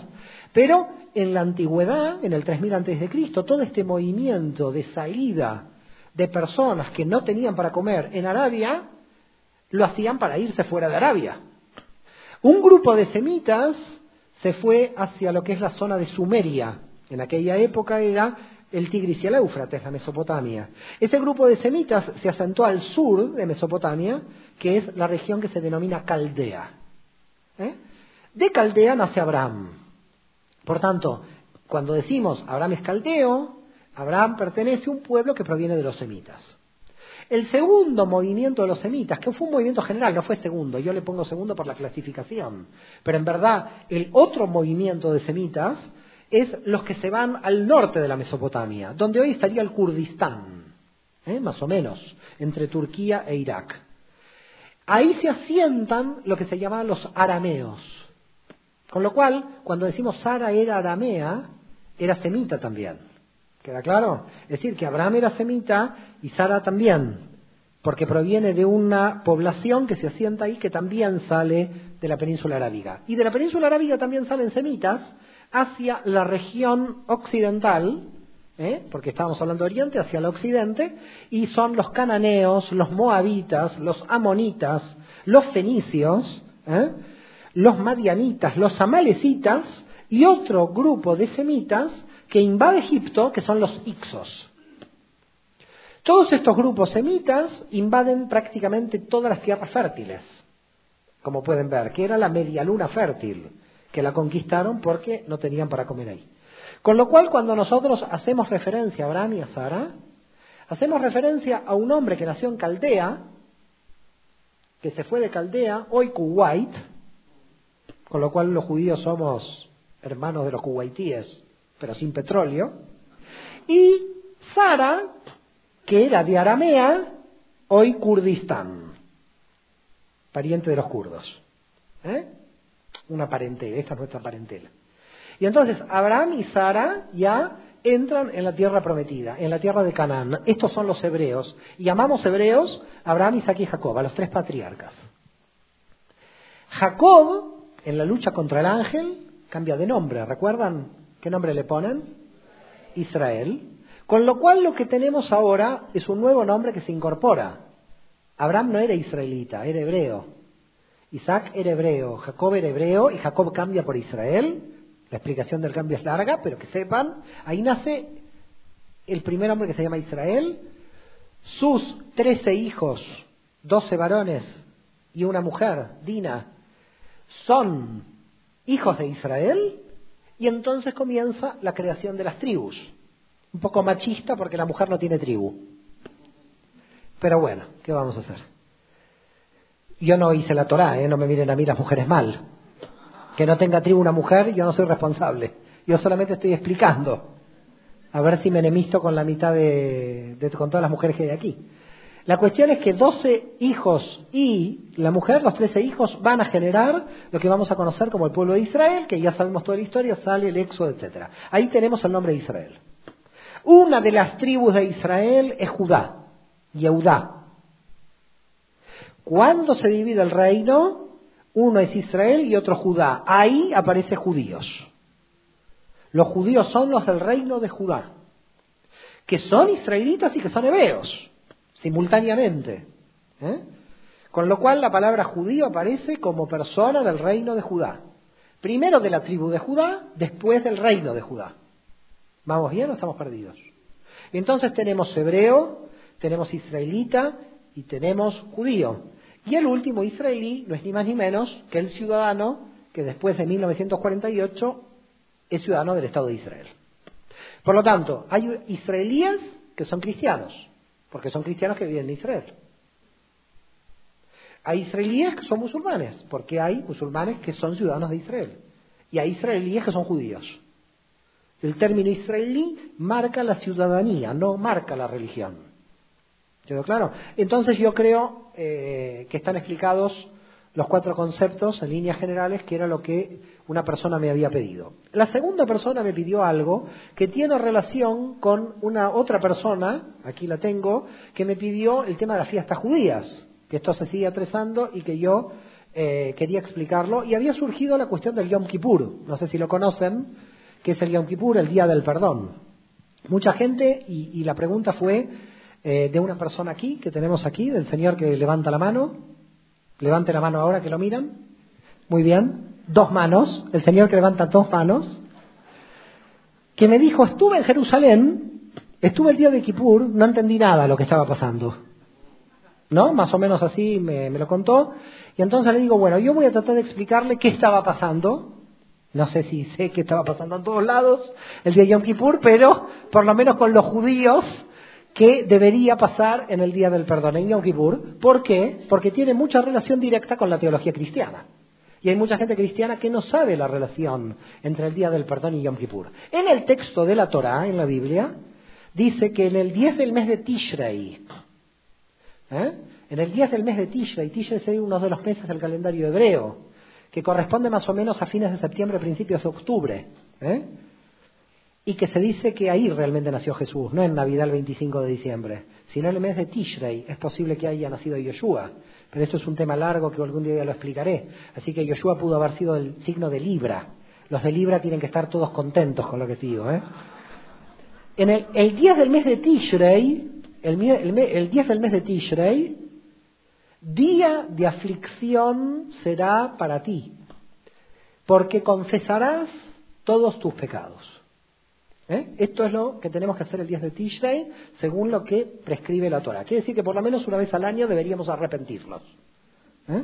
pero en la antigüedad, en el 3000 antes de Cristo, todo este movimiento de salida de personas que no tenían para comer en Arabia, lo hacían para irse fuera de Arabia. Un grupo de semitas se fue hacia lo que es la zona de Sumeria. En aquella época era el Tigris y el Éufrates, la Mesopotamia. Ese grupo de semitas se asentó al sur de Mesopotamia, que es la región que se denomina Caldea. ¿Eh? De Caldea nace Abraham. Por tanto, cuando decimos Abraham es caldeo, Abraham pertenece a un pueblo que proviene de los semitas. El segundo movimiento de los semitas, que fue un movimiento general, no fue segundo, yo le pongo segundo por la clasificación, pero en verdad el otro movimiento de semitas es los que se van al norte de la Mesopotamia, donde hoy estaría el Kurdistán, ¿eh? más o menos, entre Turquía e Irak. Ahí se asientan lo que se llaman los arameos. Con lo cual, cuando decimos Sara era aramea, era semita también. ¿Queda claro? Es decir, que Abraham era semita y Sara también, porque proviene de una población que se asienta ahí que también sale de la península arábiga. Y de la península arábiga también salen semitas hacia la región occidental, ¿eh? porque estábamos hablando de Oriente, hacia el occidente, y son los cananeos, los moabitas, los amonitas, los fenicios, ¿eh? Los madianitas, los amalecitas y otro grupo de semitas que invade Egipto, que son los Ixos. Todos estos grupos semitas invaden prácticamente todas las tierras fértiles, como pueden ver, que era la media luna fértil que la conquistaron porque no tenían para comer ahí. Con lo cual, cuando nosotros hacemos referencia a Abraham y a Sara, hacemos referencia a un hombre que nació en Caldea, que se fue de Caldea, hoy Kuwait, con lo cual los judíos somos hermanos de los kuwaitíes, pero sin petróleo, y Sara, que era de Aramea, hoy Kurdistán, pariente de los kurdos. ¿Eh? una parentela, esta es nuestra parentela. Y entonces Abraham y Sara ya entran en la tierra prometida, en la tierra de Canaán. Estos son los hebreos. Y llamamos hebreos Abraham, Isaac y Jacob, a los tres patriarcas. Jacob, en la lucha contra el ángel, cambia de nombre. ¿Recuerdan qué nombre le ponen? Israel. Con lo cual lo que tenemos ahora es un nuevo nombre que se incorpora. Abraham no era israelita, era hebreo. Isaac era hebreo, Jacob era hebreo y Jacob cambia por Israel. La explicación del cambio es larga, pero que sepan, ahí nace el primer hombre que se llama Israel, sus trece hijos, doce varones y una mujer, Dina, son hijos de Israel, y entonces comienza la creación de las tribus. Un poco machista porque la mujer no tiene tribu. Pero bueno, ¿qué vamos a hacer? Yo no hice la Torá, ¿eh? no me miren a mí las mujeres mal. Que no tenga tribu una mujer, yo no soy responsable. Yo solamente estoy explicando. A ver si me enemisto con la mitad de, con todas las mujeres que hay aquí. La cuestión es que 12 hijos y la mujer, los 13 hijos, van a generar lo que vamos a conocer como el pueblo de Israel, que ya sabemos toda la historia, sale el éxodo, etc. Ahí tenemos el nombre de Israel. Una de las tribus de Israel es Judá, Yehudá. Cuando se divide el reino, uno es Israel y otro Judá. Ahí aparece judíos. Los judíos son los del reino de Judá, que son israelitas y que son hebreos, simultáneamente. ¿eh? Con lo cual la palabra judío aparece como persona del reino de Judá. Primero de la tribu de Judá, después del reino de Judá. ¿Vamos bien o estamos perdidos? Entonces tenemos hebreo, tenemos israelita y tenemos judío. Y el último israelí no es ni más ni menos que el ciudadano que después de 1948 es ciudadano del Estado de Israel. Por lo tanto, hay israelíes que son cristianos, porque son cristianos que viven en Israel. Hay israelíes que son musulmanes, porque hay musulmanes que son ciudadanos de Israel. Y hay israelíes que son judíos. El término israelí marca la ciudadanía, no marca la religión. ¿Quedó claro? Entonces yo creo eh, que están explicados los cuatro conceptos en líneas generales, que era lo que una persona me había pedido. La segunda persona me pidió algo que tiene relación con una otra persona, aquí la tengo, que me pidió el tema de las fiestas judías. que esto se sigue atrasando y que yo eh, quería explicarlo. Y había surgido la cuestión del Yom Kippur, no sé si lo conocen, que es el Yom Kippur, el Día del Perdón. Mucha gente, y, la pregunta fue eh, de una persona aquí, que tenemos aquí, del señor que levanta la mano. Levante la mano ahora que lo miran. Muy bien. Dos manos. El señor que levanta dos manos. Que me dijo, estuve en Jerusalén, estuve el día de Kippur, no entendí nada de lo que estaba pasando. ¿No? Más o menos así me, me lo contó. Y entonces le digo, bueno, yo voy a tratar de explicarle qué estaba pasando. No sé si sé qué estaba pasando en todos lados el día de Yom Kippur, pero por lo menos con los judíos que debería pasar en el día del perdón, en Yom Kippur. ¿Por qué? Porque tiene mucha relación directa con la teología cristiana. Y hay mucha gente cristiana que no sabe la relación entre el día del perdón y Yom Kippur. En el texto de la Torá, en la Biblia, dice que en el 10 del mes de Tishrei, ¿eh? en el 10 del mes de Tishrei, Tishrei es uno de los meses del calendario hebreo, que corresponde más o menos a fines de septiembre, principios de octubre, ¿eh? Y que se dice que ahí realmente nació Jesús, no en Navidad el 25 de diciembre, sino en el mes de Tishrei, es posible que haya nacido Yeshua. Pero esto es un tema largo que algún día ya lo explicaré. Así que Yeshua pudo haber sido el signo de Libra. Los de Libra tienen que estar todos contentos con lo que digo. ¿eh? En el, el 10 del mes de el, el 10 del mes de Tishrei, Día de aflicción será para ti, porque confesarás todos tus pecados. ¿Eh? Esto es lo que tenemos que hacer el día de Tishrei, según lo que prescribe la Torah. Quiere decir que por lo menos una vez al año deberíamos arrepentirnos. ¿Eh?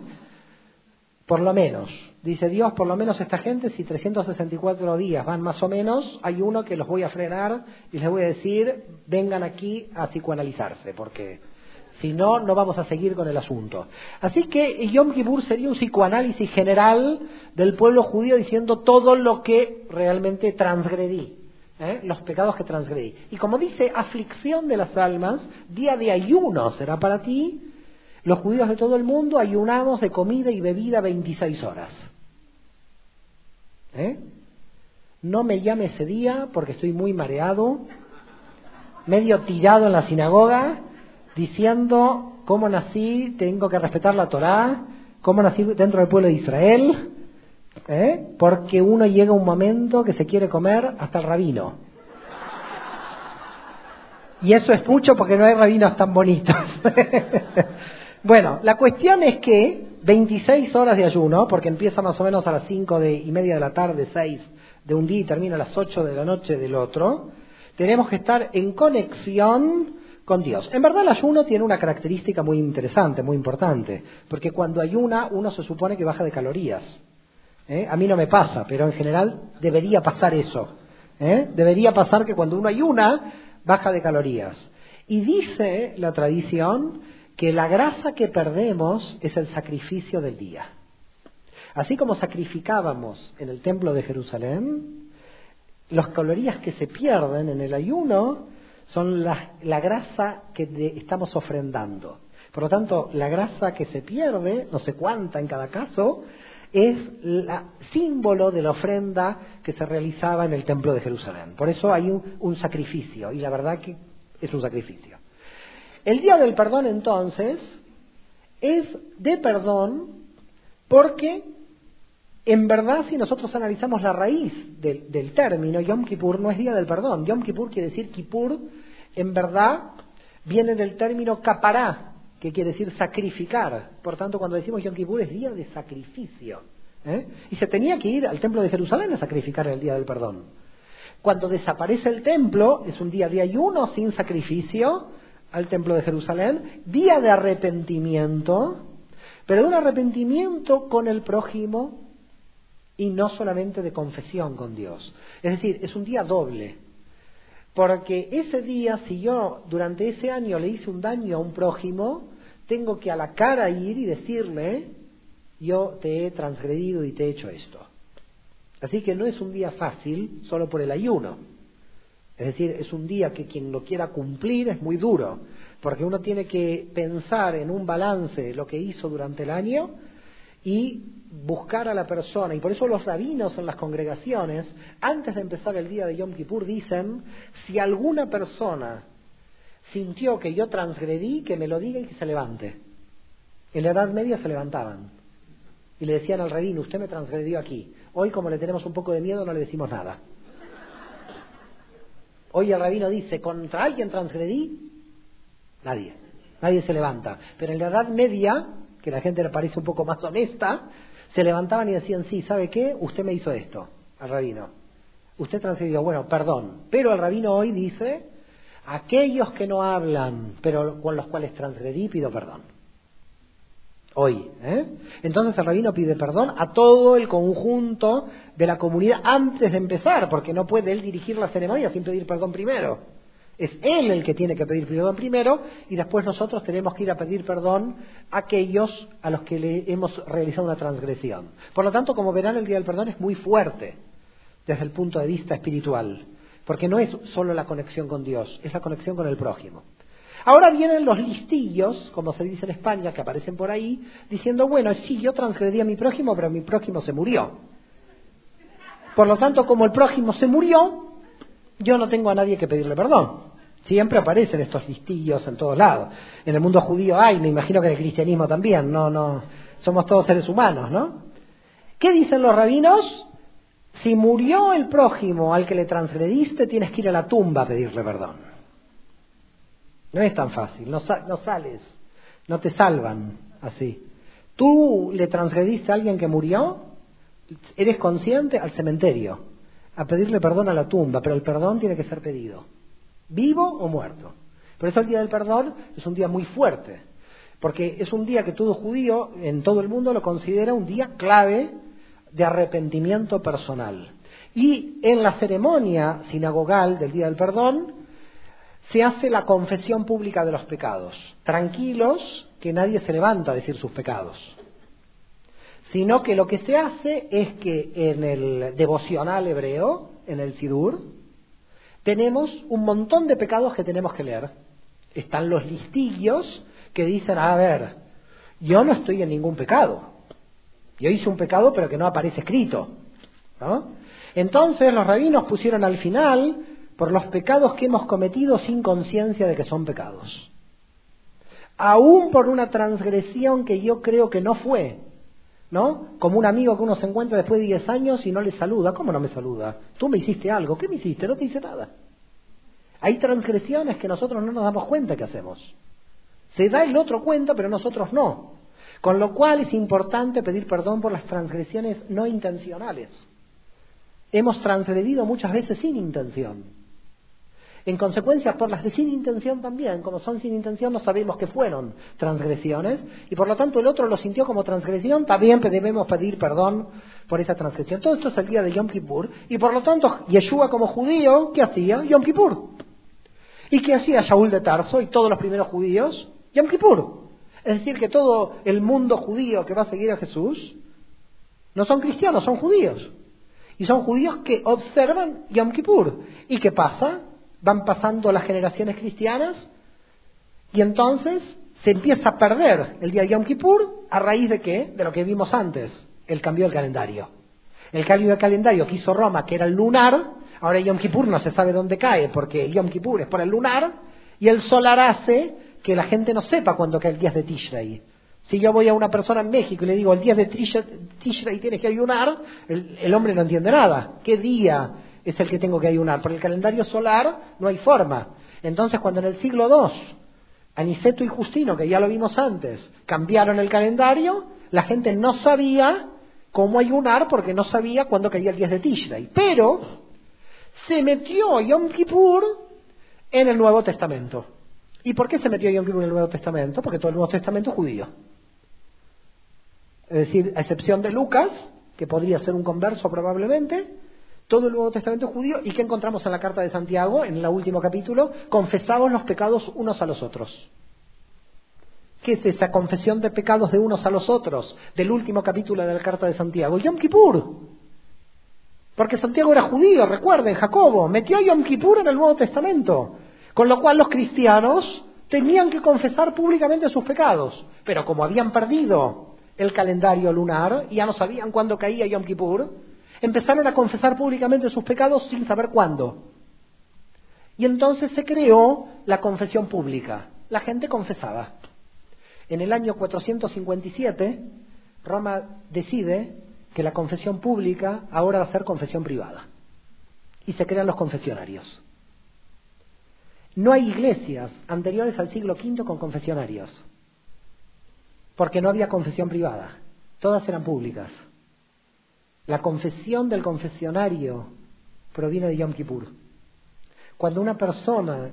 Por lo menos, dice Dios, por lo menos esta gente, si 364 días van más o menos, hay uno que los voy a frenar y les voy a decir, vengan aquí a psicoanalizarse, porque si no, no vamos a seguir con el asunto. Así que Yom Kippur sería un psicoanálisis general del pueblo judío diciendo todo lo que realmente transgredí, ¿eh? los pecados que transgredí. Y como dice, aflicción de las almas, día de ayuno será para ti. Los judíos de todo el mundo ayunamos de comida y bebida 26 horas. ¿Eh? No me llame ese día porque estoy muy mareado, medio tirado en la sinagoga diciendo cómo nací, tengo que respetar la Torá, cómo nací dentro del pueblo de Israel, ¿eh? porque uno llega un momento que se quiere comer hasta el rabino. Y eso es mucho porque no hay rabinos tan bonitos. (laughs) bueno, la cuestión es que 26 horas de ayuno, porque empieza más o menos a las 5 de, y media de la tarde, 6 de un día y termina a las 8 de la noche del otro, tenemos que estar en conexión con Dios. En verdad el ayuno tiene una característica muy interesante, muy importante, porque cuando ayuna uno se supone que baja de calorías. ¿Eh? A mí no me pasa, pero en general debería pasar eso. ¿eh? Debería pasar que cuando uno ayuna baja de calorías. Y dice la tradición que la grasa que perdemos es el sacrificio del día. Así como sacrificábamos en el templo de Jerusalén, las calorías que se pierden en el ayuno son la, grasa que estamos ofrendando. Por lo tanto, la grasa que se pierde, no sé cuánta en cada caso, es el símbolo de la ofrenda que se realizaba en el templo de Jerusalén. Por eso hay un, sacrificio, y la verdad que es un sacrificio. El día del perdón, entonces, es de perdón porque en verdad, si nosotros analizamos la raíz del, término, Yom Kippur no es día del perdón. Yom Kippur quiere decir Kippur, en verdad, viene del término capará, que quiere decir sacrificar. Por tanto, cuando decimos Yom Kippur es día de sacrificio. ¿eh? Y se tenía que ir al templo de Jerusalén a sacrificar el día del perdón. Cuando desaparece el templo, es un día de ayuno sin sacrificio al templo de Jerusalén, día de arrepentimiento, pero de un arrepentimiento con el prójimo y no solamente de confesión con Dios. Es decir, es un día doble. Porque ese día, si yo durante ese año le hice un daño a un prójimo, tengo que a la cara ir y decirle, yo te he transgredido y te he hecho esto. Así que no es un día fácil solo por el ayuno. Es decir, es un día que quien lo quiera cumplir es muy duro, porque uno tiene que pensar en un balance lo que hizo durante el año y buscar a la persona. Y por eso los rabinos en las congregaciones, antes de empezar el día de Yom Kippur, dicen, si alguna persona sintió que yo transgredí, que me lo diga y que se levante. En la Edad Media se levantaban y le decían al rabino, usted me transgredió aquí. Hoy, como le tenemos un poco de miedo, no le decimos nada. Hoy el rabino dice, ¿contra alguien transgredí? Nadie. Nadie se levanta. Pero en la Edad Media, que la gente le parece un poco más honesta, se levantaban y decían, sí, ¿sabe qué? Usted me hizo esto, al rabino. Usted transgredió, bueno, perdón. Pero el rabino hoy dice, aquellos que no hablan, pero con los cuales transgredí, pido perdón hoy. ¿eh? Entonces el rabino pide perdón a todo el conjunto de la comunidad antes de empezar, porque no puede él dirigir la ceremonia sin pedir perdón primero. Es él el que tiene que pedir perdón primero y después nosotros tenemos que ir a pedir perdón a aquellos a los que le hemos realizado una transgresión. Por lo tanto, como verán, el Día del Perdón es muy fuerte desde el punto de vista espiritual, porque no es solo la conexión con Dios, es la conexión con el prójimo. Ahora vienen los listillos, como se dice en España, que aparecen por ahí, diciendo, bueno, sí, yo transgredí a mi prójimo, pero mi prójimo se murió. Por lo tanto, como el prójimo se murió, yo no tengo a nadie que pedirle perdón. Siempre aparecen estos listillos en todos lados. En el mundo judío hay, me imagino que en el cristianismo también, no, no, somos todos seres humanos, ¿no? ¿Qué dicen los rabinos? Si murió el prójimo al que le transgrediste, tienes que ir a la tumba a pedirle perdón. No es tan fácil, no, sales, no te salvan así. Tú le transgrediste a alguien que murió, eres consciente al cementerio, a pedirle perdón a la tumba, pero el perdón tiene que ser pedido, vivo o muerto. Por eso el día del perdón es un día muy fuerte, porque es un día que todo judío en todo el mundo lo considera un día clave de arrepentimiento personal. Y en la ceremonia sinagogal del día del perdón, se hace la confesión pública de los pecados. Tranquilos, que nadie se levanta a decir sus pecados. Sino que lo que se hace es que en el devocional hebreo, en el Sidur, tenemos un montón de pecados que tenemos que leer. Están los listillos que dicen, a ver, yo no estoy en ningún pecado. Yo hice un pecado pero que no aparece escrito. Entonces los rabinos pusieron al final por los pecados que hemos cometido sin conciencia de que son pecados. Aún por una transgresión que yo creo que no fue, ¿no? Como un amigo que uno se encuentra después de 10 años y no le saluda. ¿Cómo no me saluda? Tú me hiciste algo. ¿Qué me hiciste? No te hice nada. Hay transgresiones que nosotros no nos damos cuenta que hacemos. Se da el otro cuenta, pero nosotros no. Con lo cual es importante pedir perdón por las transgresiones no intencionales. Hemos transgredido muchas veces sin intención. En consecuencia, por las de sin intención también, como son sin intención, no sabemos que fueron transgresiones, y por lo tanto el otro lo sintió como transgresión, también debemos pedir perdón por esa transgresión. Todo esto es el día de Yom Kippur, y por lo tanto, Yeshua como judío, ¿qué hacía? Yom Kippur. ¿Y qué hacía Shaul de Tarso y todos los primeros judíos? Yom Kippur. Es decir, que todo el mundo judío que va a seguir a Jesús no son cristianos, son judíos. Y son judíos que observan Yom Kippur. ¿Y qué pasa? van pasando las generaciones cristianas y entonces se empieza a perder el día de Yom Kippur a raíz de qué? De lo que vimos antes, el cambio del calendario. El cambio del calendario que hizo Roma, que era el lunar, ahora Yom Kippur no se sabe dónde cae porque Yom Kippur es por el lunar y el solar hace que la gente no sepa cuándo cae el día de Tishrei. Si yo voy a una persona en México y le digo el día de Tishrei tienes que ayunar, el, el hombre no entiende nada. ¿Qué día es el que tengo que ayunar. Por el calendario solar no hay forma. Entonces, cuando en el siglo II, Aniceto y Justino, que ya lo vimos antes, cambiaron el calendario, la gente no sabía cómo ayunar porque no sabía cuándo caía el 10 de Tishrei. Pero se metió Yom Kippur en el Nuevo Testamento. ¿Y por qué se metió Yom Kippur en el Nuevo Testamento? Porque todo el Nuevo Testamento es judío. Es decir, a excepción de Lucas, que podría ser un converso probablemente, todo el Nuevo Testamento judío y ¿qué encontramos en la carta de Santiago, en el último capítulo? Confesamos los pecados unos a los otros. ¿Qué es esa confesión de pecados de unos a los otros del último capítulo de la carta de Santiago? Yom Kippur. Porque Santiago era judío, recuerden, Jacobo, metió a Yom Kippur en el Nuevo Testamento. Con lo cual los cristianos tenían que confesar públicamente sus pecados. Pero como habían perdido el calendario lunar y ya no sabían cuándo caía Yom Kippur, empezaron a confesar públicamente sus pecados sin saber cuándo. Y entonces se creó la confesión pública. La gente confesaba. En el año 457, Roma decide que la confesión pública ahora va a ser confesión privada. Y se crean los confesionarios. No hay iglesias anteriores al siglo V con confesionarios, porque no había confesión privada, todas eran públicas. La confesión del confesionario proviene de Yom Kippur. Cuando una persona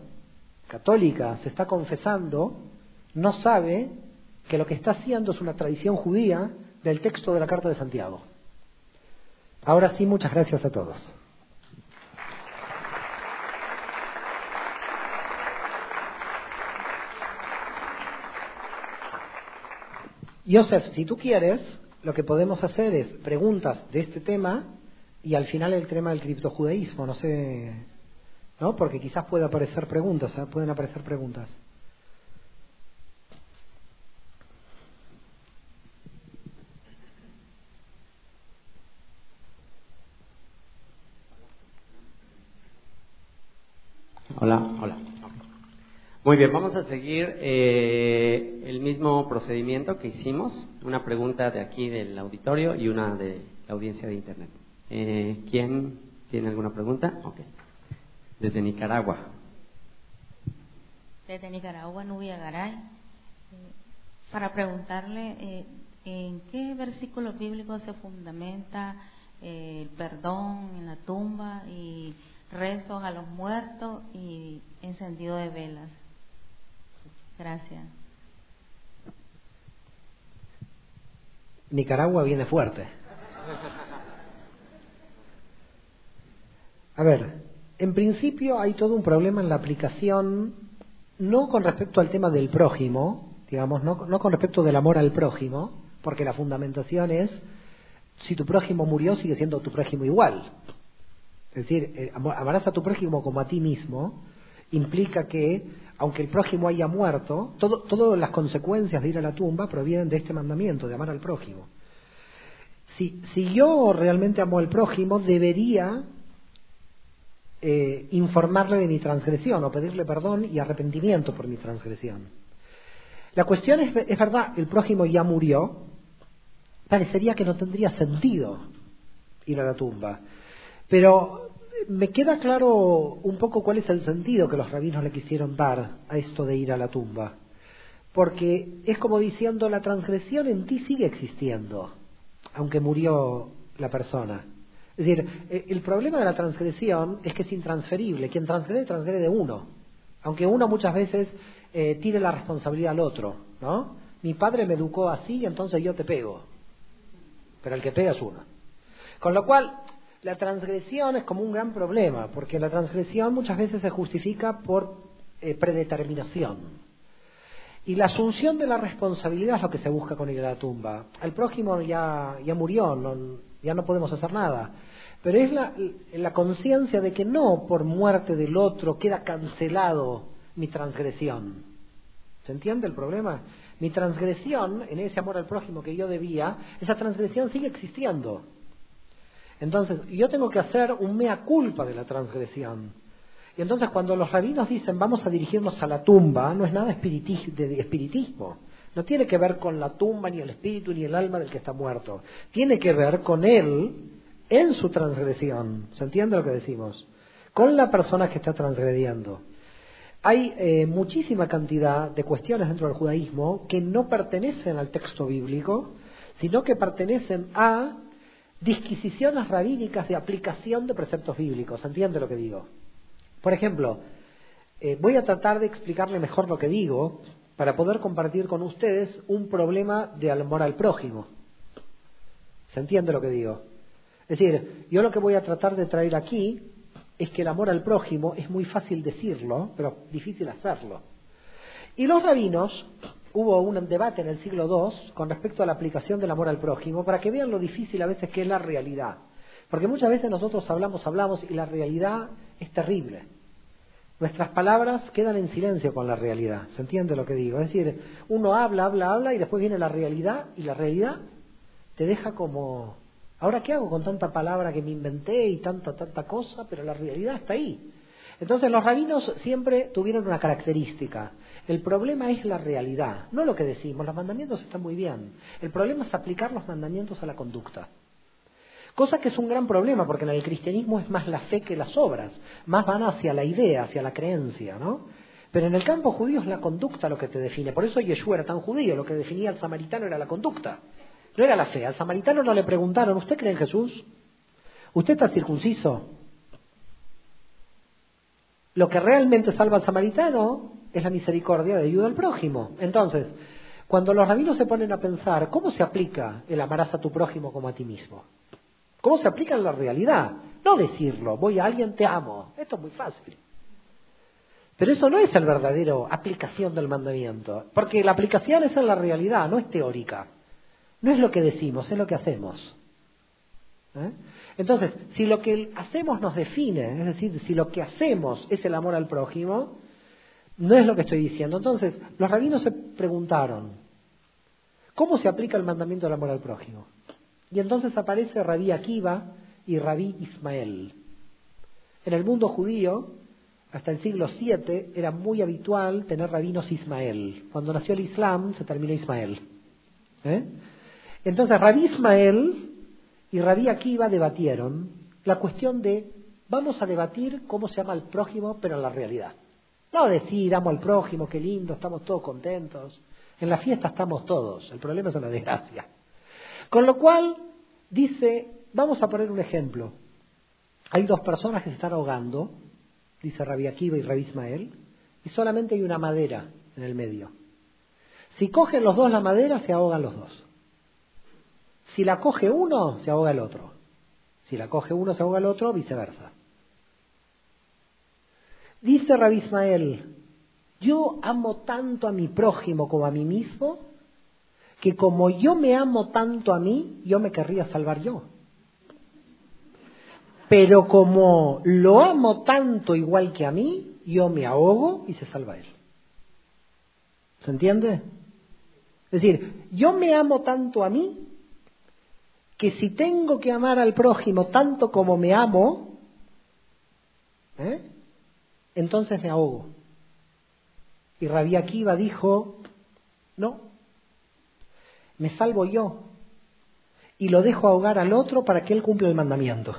católica se está confesando, no sabe que lo que está haciendo es una tradición judía del texto de la Carta de Santiago. Ahora sí, muchas gracias a todos. Joseph, si tú quieres, lo que podemos hacer es preguntas de este tema y al final el tema del criptojudaísmo, no sé, ¿no? Porque quizás pueda aparecer preguntas, ¿eh? pueden aparecer preguntas. Hola, hola. Muy bien, vamos a seguir eh, el mismo procedimiento que hicimos. Una pregunta de aquí del auditorio y una de la audiencia de Internet. Eh, ¿Quién tiene alguna pregunta? Ok. Desde Nicaragua. Desde Nicaragua, Nubia Garay. Eh, para preguntarle, eh, ¿en qué versículos bíblicos se fundamenta eh, el perdón en la tumba y rezos a los muertos y encendido de velas. Gracias. Nicaragua viene fuerte. A ver, en principio hay todo un problema en la aplicación, no con respecto al tema del prójimo, digamos, no, con respecto del amor al prójimo, porque la fundamentación es, si tu prójimo murió, sigue siendo tu prójimo igual. Es decir, eh, amarás a tu prójimo como a ti mismo, implica que, aunque el prójimo haya muerto, todas las consecuencias de ir a la tumba provienen de este mandamiento, de amar al prójimo. Si, si yo realmente amo al prójimo, debería eh, informarle de mi transgresión o pedirle perdón y arrepentimiento por mi transgresión. La cuestión es, es verdad, el prójimo ya murió, parecería que no tendría sentido ir a la tumba. Pero me queda claro un poco cuál es el sentido que los rabinos le quisieron dar a esto de ir a la tumba. Porque es como diciendo, la transgresión en ti sigue existiendo, aunque murió la persona. Es decir, eh, el problema de la transgresión es que es intransferible. Quien transgrede, transgrede de uno. Aunque uno muchas veces eh, tire la responsabilidad al otro, ¿no? Mi padre me educó así entonces yo te pego. Pero el que pega es uno. Con lo cual, la transgresión es como un gran problema, porque la transgresión muchas veces se justifica por eh, predeterminación. Y la asunción de la responsabilidad es lo que se busca con ir a la tumba. El prójimo ya, ya murió, no, ya no podemos hacer nada. Pero es la, la conciencia de que no por muerte del otro queda cancelado mi transgresión. ¿Se entiende el problema? Mi transgresión, en ese amor al prójimo que yo debía, esa transgresión sigue existiendo. Entonces, yo tengo que hacer un mea culpa de la transgresión. Y entonces, cuando los rabinos dicen vamos a dirigirnos a la tumba, no es nada de espiritismo. No tiene que ver con la tumba, ni el espíritu, ni el alma del que está muerto. Tiene que ver con él en su transgresión. ¿Se entiende lo que decimos? Con la persona que está transgrediendo. Hay eh, muchísima cantidad de cuestiones dentro del judaísmo que no pertenecen al texto bíblico, sino que pertenecen a disquisiciones rabínicas de aplicación de preceptos bíblicos. ¿Entiende lo que digo? Por ejemplo, eh, voy a tratar de explicarle mejor lo que digo para poder compartir con ustedes un problema de amor al prójimo. ¿Se entiende lo que digo? Es decir, yo lo que voy a tratar de traer aquí es que el amor al prójimo es muy fácil decirlo, pero difícil hacerlo. Y los rabinos hubo un debate en el siglo II con respecto a la aplicación del amor al prójimo para que vean lo difícil a veces que es la realidad. Porque muchas veces nosotros hablamos, hablamos y la realidad es terrible. Nuestras palabras quedan en silencio con la realidad. ¿Se entiende lo que digo? Es decir, uno habla, habla, habla y después viene la realidad y la realidad te deja como, ¿ahora qué hago con tanta palabra que me inventé y tanta, tanta cosa? Pero la realidad está ahí. Entonces los rabinos siempre tuvieron una característica. El problema es la realidad, no lo que decimos. Los mandamientos están muy bien. El problema es aplicar los mandamientos a la conducta. Cosa que es un gran problema, porque en el cristianismo es más la fe que las obras, más van hacia la idea, hacia la creencia, ¿no? Pero en el campo judío es la conducta lo que te define. Por eso Yeshua era tan judío, lo que definía al samaritano era la conducta, no era la fe. Al samaritano no le preguntaron, ¿usted cree en Jesús? ¿Usted está circunciso? Lo que realmente salva al samaritano es la misericordia de ayuda al prójimo. Entonces, cuando los rabinos se ponen a pensar, ¿cómo se aplica el amarás a tu prójimo como a ti mismo? ¿Cómo se aplica en la realidad? No decirlo, voy a alguien, te amo. Esto es muy fácil. Pero eso no es el verdadero aplicación del mandamiento, porque la aplicación es en la realidad, no es teórica. No es lo que decimos, es lo que hacemos. ¿Eh? Entonces, si lo que hacemos nos define, es decir, si lo que hacemos es el amor al prójimo, no es lo que estoy diciendo. Entonces, los rabinos se preguntaron, ¿cómo se aplica el mandamiento del amor al prójimo? Y entonces aparece Rabí Akiva y Rabí Ismael. En el mundo judío, hasta el siglo VII, era muy habitual tener rabinos Ismael. Cuando nació el Islam, se terminó Ismael. ¿Eh? Entonces, Rabí Ismael y Rabí Akiva debatieron la cuestión de vamos a debatir cómo se ama al prójimo, pero en la realidad. No decir amo al prójimo, qué lindo, estamos todos contentos. En la fiesta estamos todos, el problema es la desgracia. Con lo cual, dice, vamos a poner un ejemplo. Hay dos personas que se están ahogando, dice Rabí Akiva y Rabí Ismael, y solamente hay una madera en el medio. Si cogen los dos la madera, se ahogan los dos. Si la coge uno, se ahoga el otro. Si la coge uno, se ahoga el otro, viceversa. Dice Rabí Ismael, yo amo tanto a mi prójimo como a mí mismo, que como yo me amo tanto a mí, yo me querría salvar yo. Pero como lo amo tanto igual que a mí, yo me ahogo y se salva él. ¿Se entiende? Es decir, yo me amo tanto a mí que si tengo que amar al prójimo tanto como me amo, ¿eh? Entonces me ahogo. Y Rabí Akiva dijo, no, me salvo yo y lo dejo ahogar al otro para que él cumpla el mandamiento.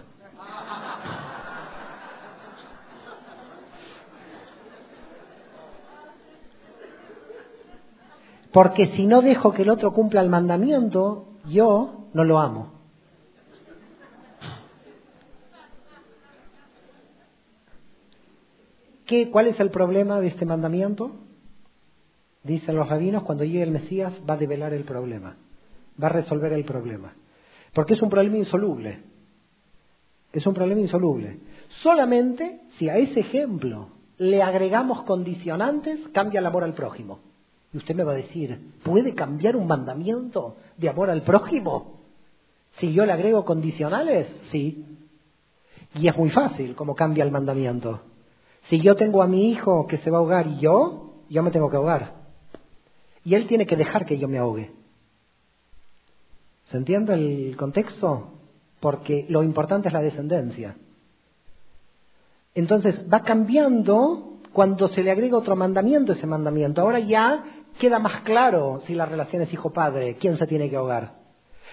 Porque si no dejo que el otro cumpla el mandamiento, yo no lo amo. ¿Qué, ¿Cuál es el problema de este mandamiento? Dicen los rabinos, cuando llegue el Mesías va a develar el problema, va a resolver el problema. Porque es un problema insoluble. Es un problema insoluble. Solamente si a ese ejemplo le agregamos condicionantes, cambia el amor al prójimo. Y usted me va a decir, ¿puede cambiar un mandamiento de amor al prójimo? Si yo le agrego condicionales, sí. Y es muy fácil cómo cambia el mandamiento. Si yo tengo a mi hijo que se va a ahogar y yo, yo me tengo que ahogar. Y él tiene que dejar que yo me ahogue. ¿Se entiende el contexto? Porque lo importante es la descendencia. Entonces va cambiando cuando se le agrega otro mandamiento ese mandamiento. Ahora ya queda más claro si la relación es hijo-padre, quién se tiene que ahogar.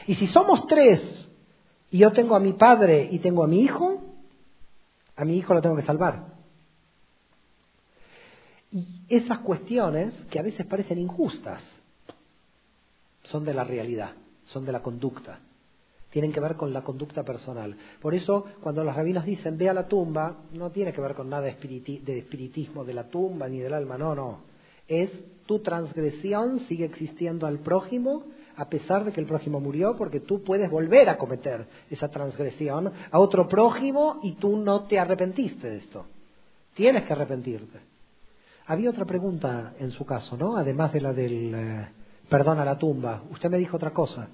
Y si somos tres y yo tengo a mi padre y tengo a mi hijo, a mi hijo lo tengo que salvar. Esas cuestiones que a veces parecen injustas son de la realidad, son de la conducta, tienen que ver con la conducta personal. Por eso, cuando los rabinos dicen ve a la tumba, no tiene que ver con nada de espiritismo de la tumba ni del alma, no, no. Es tu transgresión sigue existiendo al prójimo a pesar de que el prójimo murió, porque tú puedes volver a cometer esa transgresión a otro prójimo y tú no te arrepentiste de esto. Tienes que arrepentirte. Había otra pregunta en su caso, ¿no? Además de la del eh, perdón a la tumba. Usted me dijo otra cosa.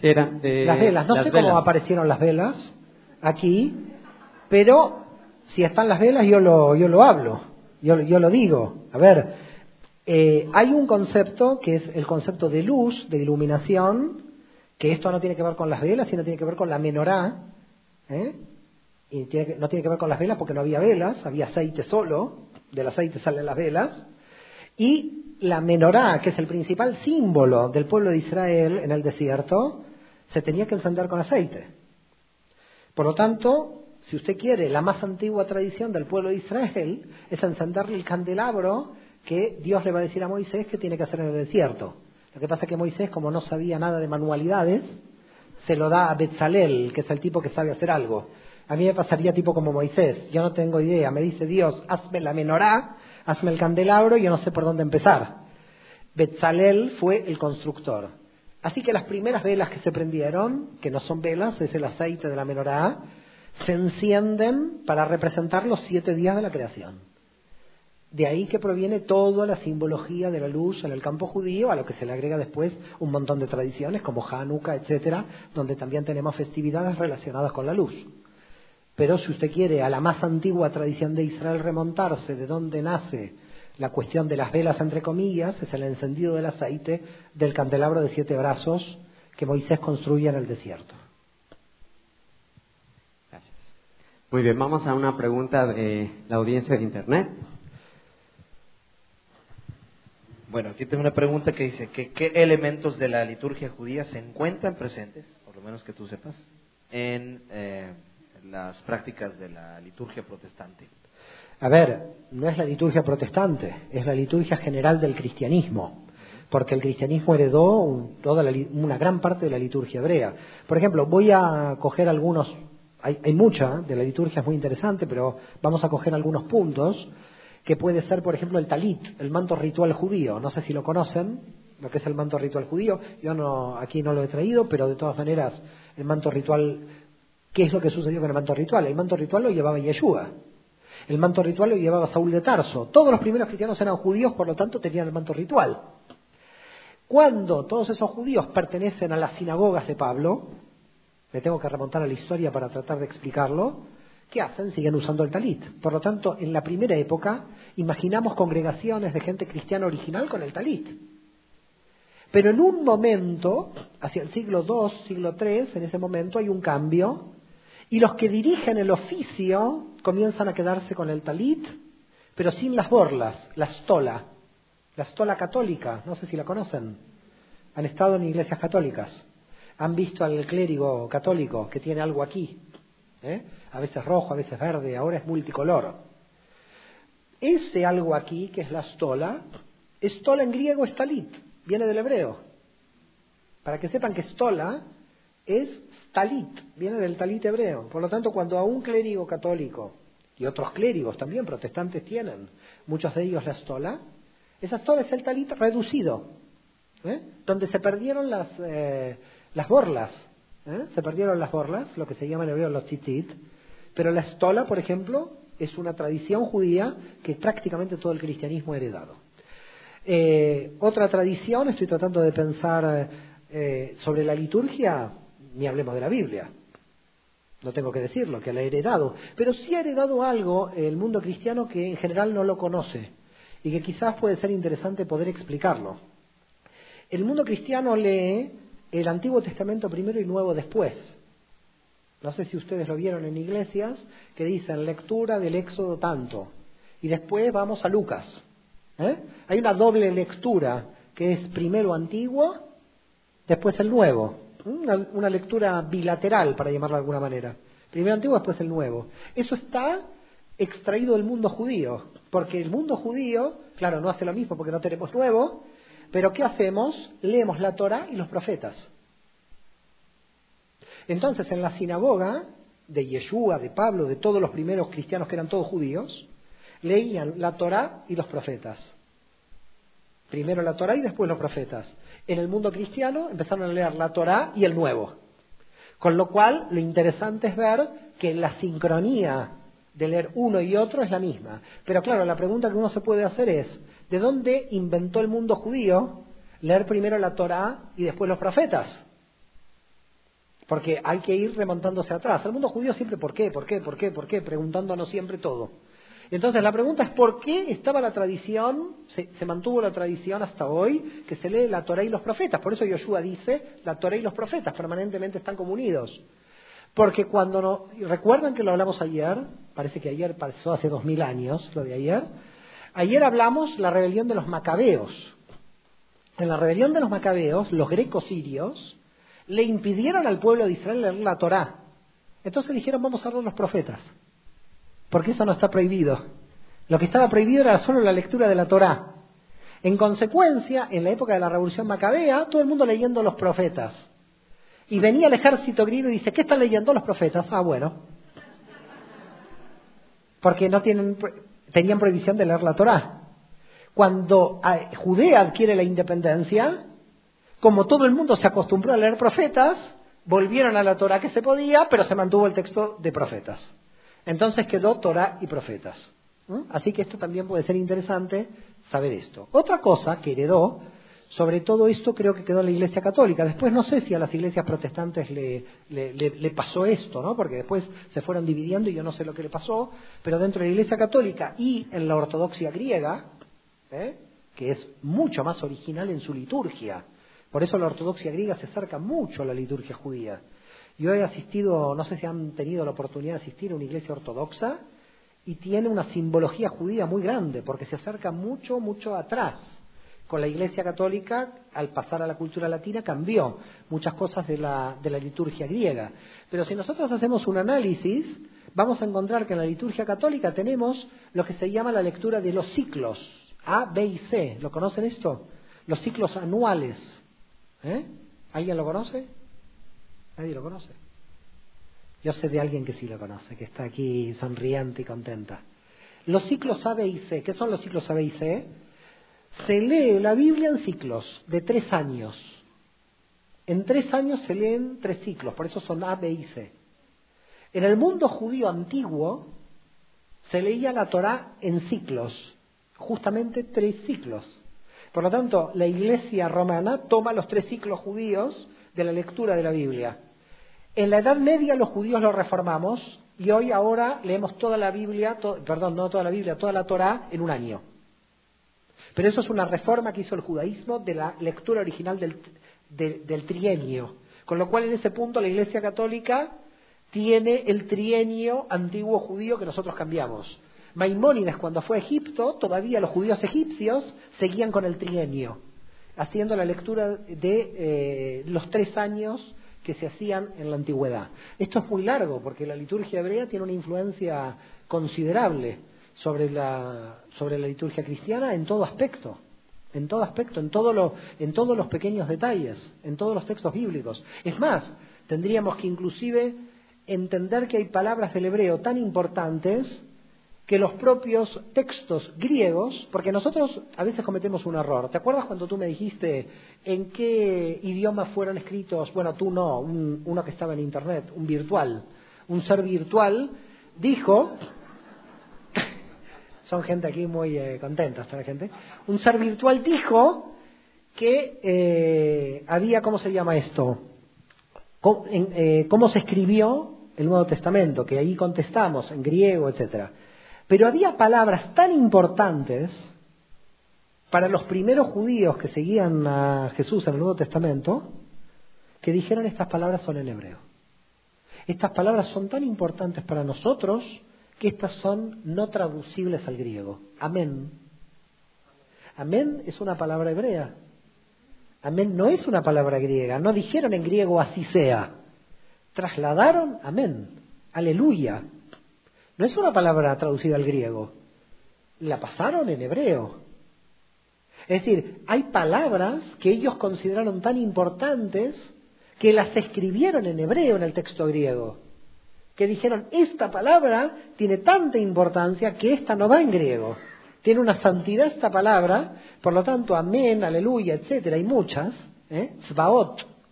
Era de las velas. No sé cómo aparecieron las velas aquí, pero si están las velas yo lo, yo lo hablo, yo, yo lo digo. A ver, eh, hay un concepto que es el concepto de luz, de iluminación, que esto no tiene que ver con las velas, sino tiene que ver con la menorá. ¿eh? Y no tiene que ver con las velas porque no había velas, había aceite solo, del aceite salen las velas, y la menorá, que es el principal símbolo del pueblo de Israel en el desierto, se tenía que encender con aceite. Por lo tanto, si usted quiere, la más antigua tradición del pueblo de Israel es encenderle el candelabro que Dios le va a decir a Moisés que tiene que hacer en el desierto. Lo que pasa es que Moisés, como no sabía nada de manualidades, se lo da a Betzalel, que es el tipo que sabe hacer algo. A mí me pasaría tipo como Moisés, yo no tengo idea, me dice Dios, hazme la menorá, hazme el candelabro y yo no sé por dónde empezar. Betzalel fue el constructor. Así que las primeras velas que se prendieron, que no son velas, es el aceite de la menorá, se encienden para representar los siete días de la creación. De ahí que proviene toda la simbología de la luz en el campo judío, a lo que se le agrega después un montón de tradiciones como Hanukkah, etcétera, donde también tenemos festividades relacionadas con la luz. Pero si usted quiere a la más antigua tradición de Israel remontarse, de dónde nace la cuestión de las velas, entre comillas, es el encendido del aceite del candelabro de siete brazos que Moisés construye en el desierto. Gracias. Muy bien, vamos a una pregunta de la audiencia de Internet. Bueno, aquí tengo una pregunta que dice que qué elementos de la liturgia judía se encuentran presentes, por lo menos que tú sepas, en eh, las prácticas de la liturgia protestante. A ver, no es la liturgia protestante, es la liturgia general del cristianismo, porque el cristianismo heredó toda una gran parte de la liturgia hebrea. Por ejemplo, voy a coger algunos, hay, hay mucha de la liturgia, es muy interesante, pero vamos a coger algunos puntos que puede ser, por ejemplo, el talit, el manto ritual judío. No sé si lo conocen, lo que es el manto ritual judío. Yo no, aquí no lo he traído, pero de todas maneras, el manto ritual, ¿qué es lo que sucedió con el manto ritual? El manto ritual lo llevaba Yeshua. El manto ritual lo llevaba Saúl de Tarso. Todos los primeros cristianos eran judíos, por lo tanto tenían el manto ritual. Cuando todos esos judíos pertenecen a las sinagogas de Pablo, me tengo que remontar a la historia para tratar de explicarlo, ¿Qué hacen? Siguen usando el talit. Por lo tanto, en la primera época, imaginamos congregaciones de gente cristiana original con el talit. Pero en un momento, hacia el siglo II, siglo III, en ese momento hay un cambio, y los que dirigen el oficio comienzan a quedarse con el talit, pero sin las borlas, la stola, la stola católica, no sé si la conocen, han estado en iglesias católicas, han visto al clérigo católico que tiene algo aquí, ¿eh? a veces rojo, a veces verde, ahora es multicolor. Ese algo aquí, que es la stola, stola en griego es talit, viene del hebreo. Para que sepan que stola es talit, viene del talit hebreo. Por lo tanto, cuando a un clérigo católico, y otros clérigos también protestantes tienen, muchos de ellos la stola, esa stola es el talit reducido, ¿eh? donde se perdieron las, eh, las borlas, ¿eh? se perdieron las borlas, lo que se llama en hebreo los tzitzit, pero la estola, por ejemplo, es una tradición judía que prácticamente todo el cristianismo ha heredado. Otra tradición, estoy tratando de pensar sobre la liturgia, ni hablemos de la Biblia, no tengo que decirlo, que la ha heredado, pero sí ha heredado algo el mundo cristiano que en general no lo conoce y que quizás puede ser interesante poder explicarlo. El mundo cristiano lee el Antiguo Testamento primero y Nuevo después. No sé si ustedes lo vieron en iglesias que dicen lectura del Éxodo tanto. Y después vamos a Lucas. ¿eh? Hay una doble lectura que es primero antiguo, después el nuevo. Una, lectura bilateral, para llamarla de alguna manera. Primero antiguo, después el nuevo. Eso está extraído del mundo judío, porque el mundo judío, claro, no hace lo mismo porque no tenemos nuevo, pero ¿qué hacemos? Leemos la Torah y los profetas. Entonces, en la sinagoga de Yeshua, de Pablo, de todos los primeros cristianos que eran todos judíos, leían la Torá y los profetas. Primero la Torá y después los profetas. En el mundo cristiano empezaron a leer la Torá y el Nuevo. Con lo cual, lo interesante es ver que la sincronía de leer uno y otro es la misma. Pero claro, la pregunta que uno se puede hacer es, ¿de dónde inventó el mundo judío leer primero la Torá y después los profetas? Porque hay que ir remontándose atrás. El mundo judío siempre, ¿por qué? ¿Por qué? ¿Por qué? ¿Por qué? Preguntándonos siempre todo. Entonces la pregunta es ¿por qué estaba la tradición, se, mantuvo la tradición hasta hoy, que se lee la Torah y los profetas? Por eso Yoshua dice, la Torah y los profetas permanentemente están como unidos. Porque cuando no, recuerdan que lo hablamos ayer, parece que ayer pasó hace dos mil años, lo de ayer, ayer hablamos la rebelión de los macabeos. En la rebelión de los macabeos, los grecos sirios le impidieron al pueblo de Israel leer la Torá. Entonces dijeron, vamos a leer los profetas, porque eso no está prohibido. Lo que estaba prohibido era solo la lectura de la Torá. En consecuencia, en la época de la revolución macabea, todo el mundo leyendo los profetas. Y venía el ejército griego y dice, ¿qué están leyendo los profetas? Ah, bueno. Porque no tienen, tenían prohibición de leer la Torá. Cuando ah, Judea adquiere la independencia, como todo el mundo se acostumbró a leer profetas, volvieron a la Torá que se podía, pero se mantuvo el texto de profetas. Entonces quedó Torá y profetas. Así que esto también puede ser interesante saber esto. Otra cosa que heredó, sobre todo esto creo que quedó en la Iglesia Católica. Después no sé si a las iglesias protestantes le, le, pasó esto, ¿no? Porque después se fueron dividiendo y yo no sé lo que le pasó, pero dentro de la Iglesia Católica y en la ortodoxia griega, ¿eh? que es mucho más original en su liturgia. Por eso la ortodoxia griega se acerca mucho a la liturgia judía. Yo he asistido, no sé si han tenido la oportunidad de asistir a una iglesia ortodoxa, y tiene una simbología judía muy grande, porque se acerca mucho, mucho atrás. Con la Iglesia Católica, al pasar a la cultura latina, cambió muchas cosas de la, de la liturgia griega. Pero si nosotros hacemos un análisis, vamos a encontrar que en la liturgia católica tenemos lo que se llama la lectura de los ciclos, A, B y C. ¿Lo conocen esto? Los ciclos anuales. ¿Eh? ¿Alguien lo conoce? Nadie lo conoce. Yo sé de alguien que sí lo conoce, que está aquí sonriente y contenta. Los ciclos A, B y C, ¿qué son los ciclos A, B y C? Se lee la Biblia en ciclos de tres años. En tres años se leen tres ciclos, por eso son A, B y C. En el mundo judío antiguo se leía la Torá en ciclos, justamente tres ciclos. Por lo tanto, la Iglesia romana toma los tres ciclos judíos de la lectura de la Biblia. En la Edad Media los judíos lo reformamos y hoy ahora leemos toda la Biblia, perdón, no toda la Biblia, toda la Torá en un año. Pero eso es una reforma que hizo el judaísmo de la lectura original del, del trienio. Con lo cual en ese punto la Iglesia Católica tiene el trienio antiguo judío que nosotros cambiamos. Maimónides cuando fue a Egipto, todavía los judíos egipcios seguían con el trienio, haciendo la lectura de eh, los tres años que se hacían en la antigüedad. Esto es muy largo porque la liturgia hebrea tiene una influencia considerable sobre la, sobre la liturgia cristiana en todo aspecto, en todo aspecto, en, todo lo, en todos los pequeños detalles, en todos los textos bíblicos. Es más, tendríamos que inclusive entender que hay palabras del hebreo tan importantes que los propios textos griegos, porque nosotros a veces cometemos un error. ¿Te acuerdas cuando tú me dijiste en qué idioma fueron escritos? Bueno, tú no, uno que estaba en Internet, un virtual, un ser virtual, dijo, (laughs) son gente aquí muy eh, contenta, esta gente, un ser virtual dijo que eh, había, ¿cómo se llama esto? ¿Cómo, eh, ¿Cómo se escribió el Nuevo Testamento? Que ahí contestamos en griego, etcétera. Pero había palabras tan importantes para los primeros judíos que seguían a Jesús en el Nuevo Testamento que dijeron estas palabras son en hebreo. Estas palabras son tan importantes para nosotros que estas son no traducibles al griego. Amén. Amén es una palabra hebrea. Amén no es una palabra griega. No dijeron en griego así sea. Trasladaron amén. Aleluya. No es una palabra traducida al griego, la pasaron en hebreo. Es decir, hay palabras que ellos consideraron tan importantes que las escribieron en hebreo en el texto griego. Que dijeron, esta palabra tiene tanta importancia que esta no va en griego. Tiene una santidad esta palabra, por lo tanto, amén, aleluya, etcétera, hay muchas. ¿eh?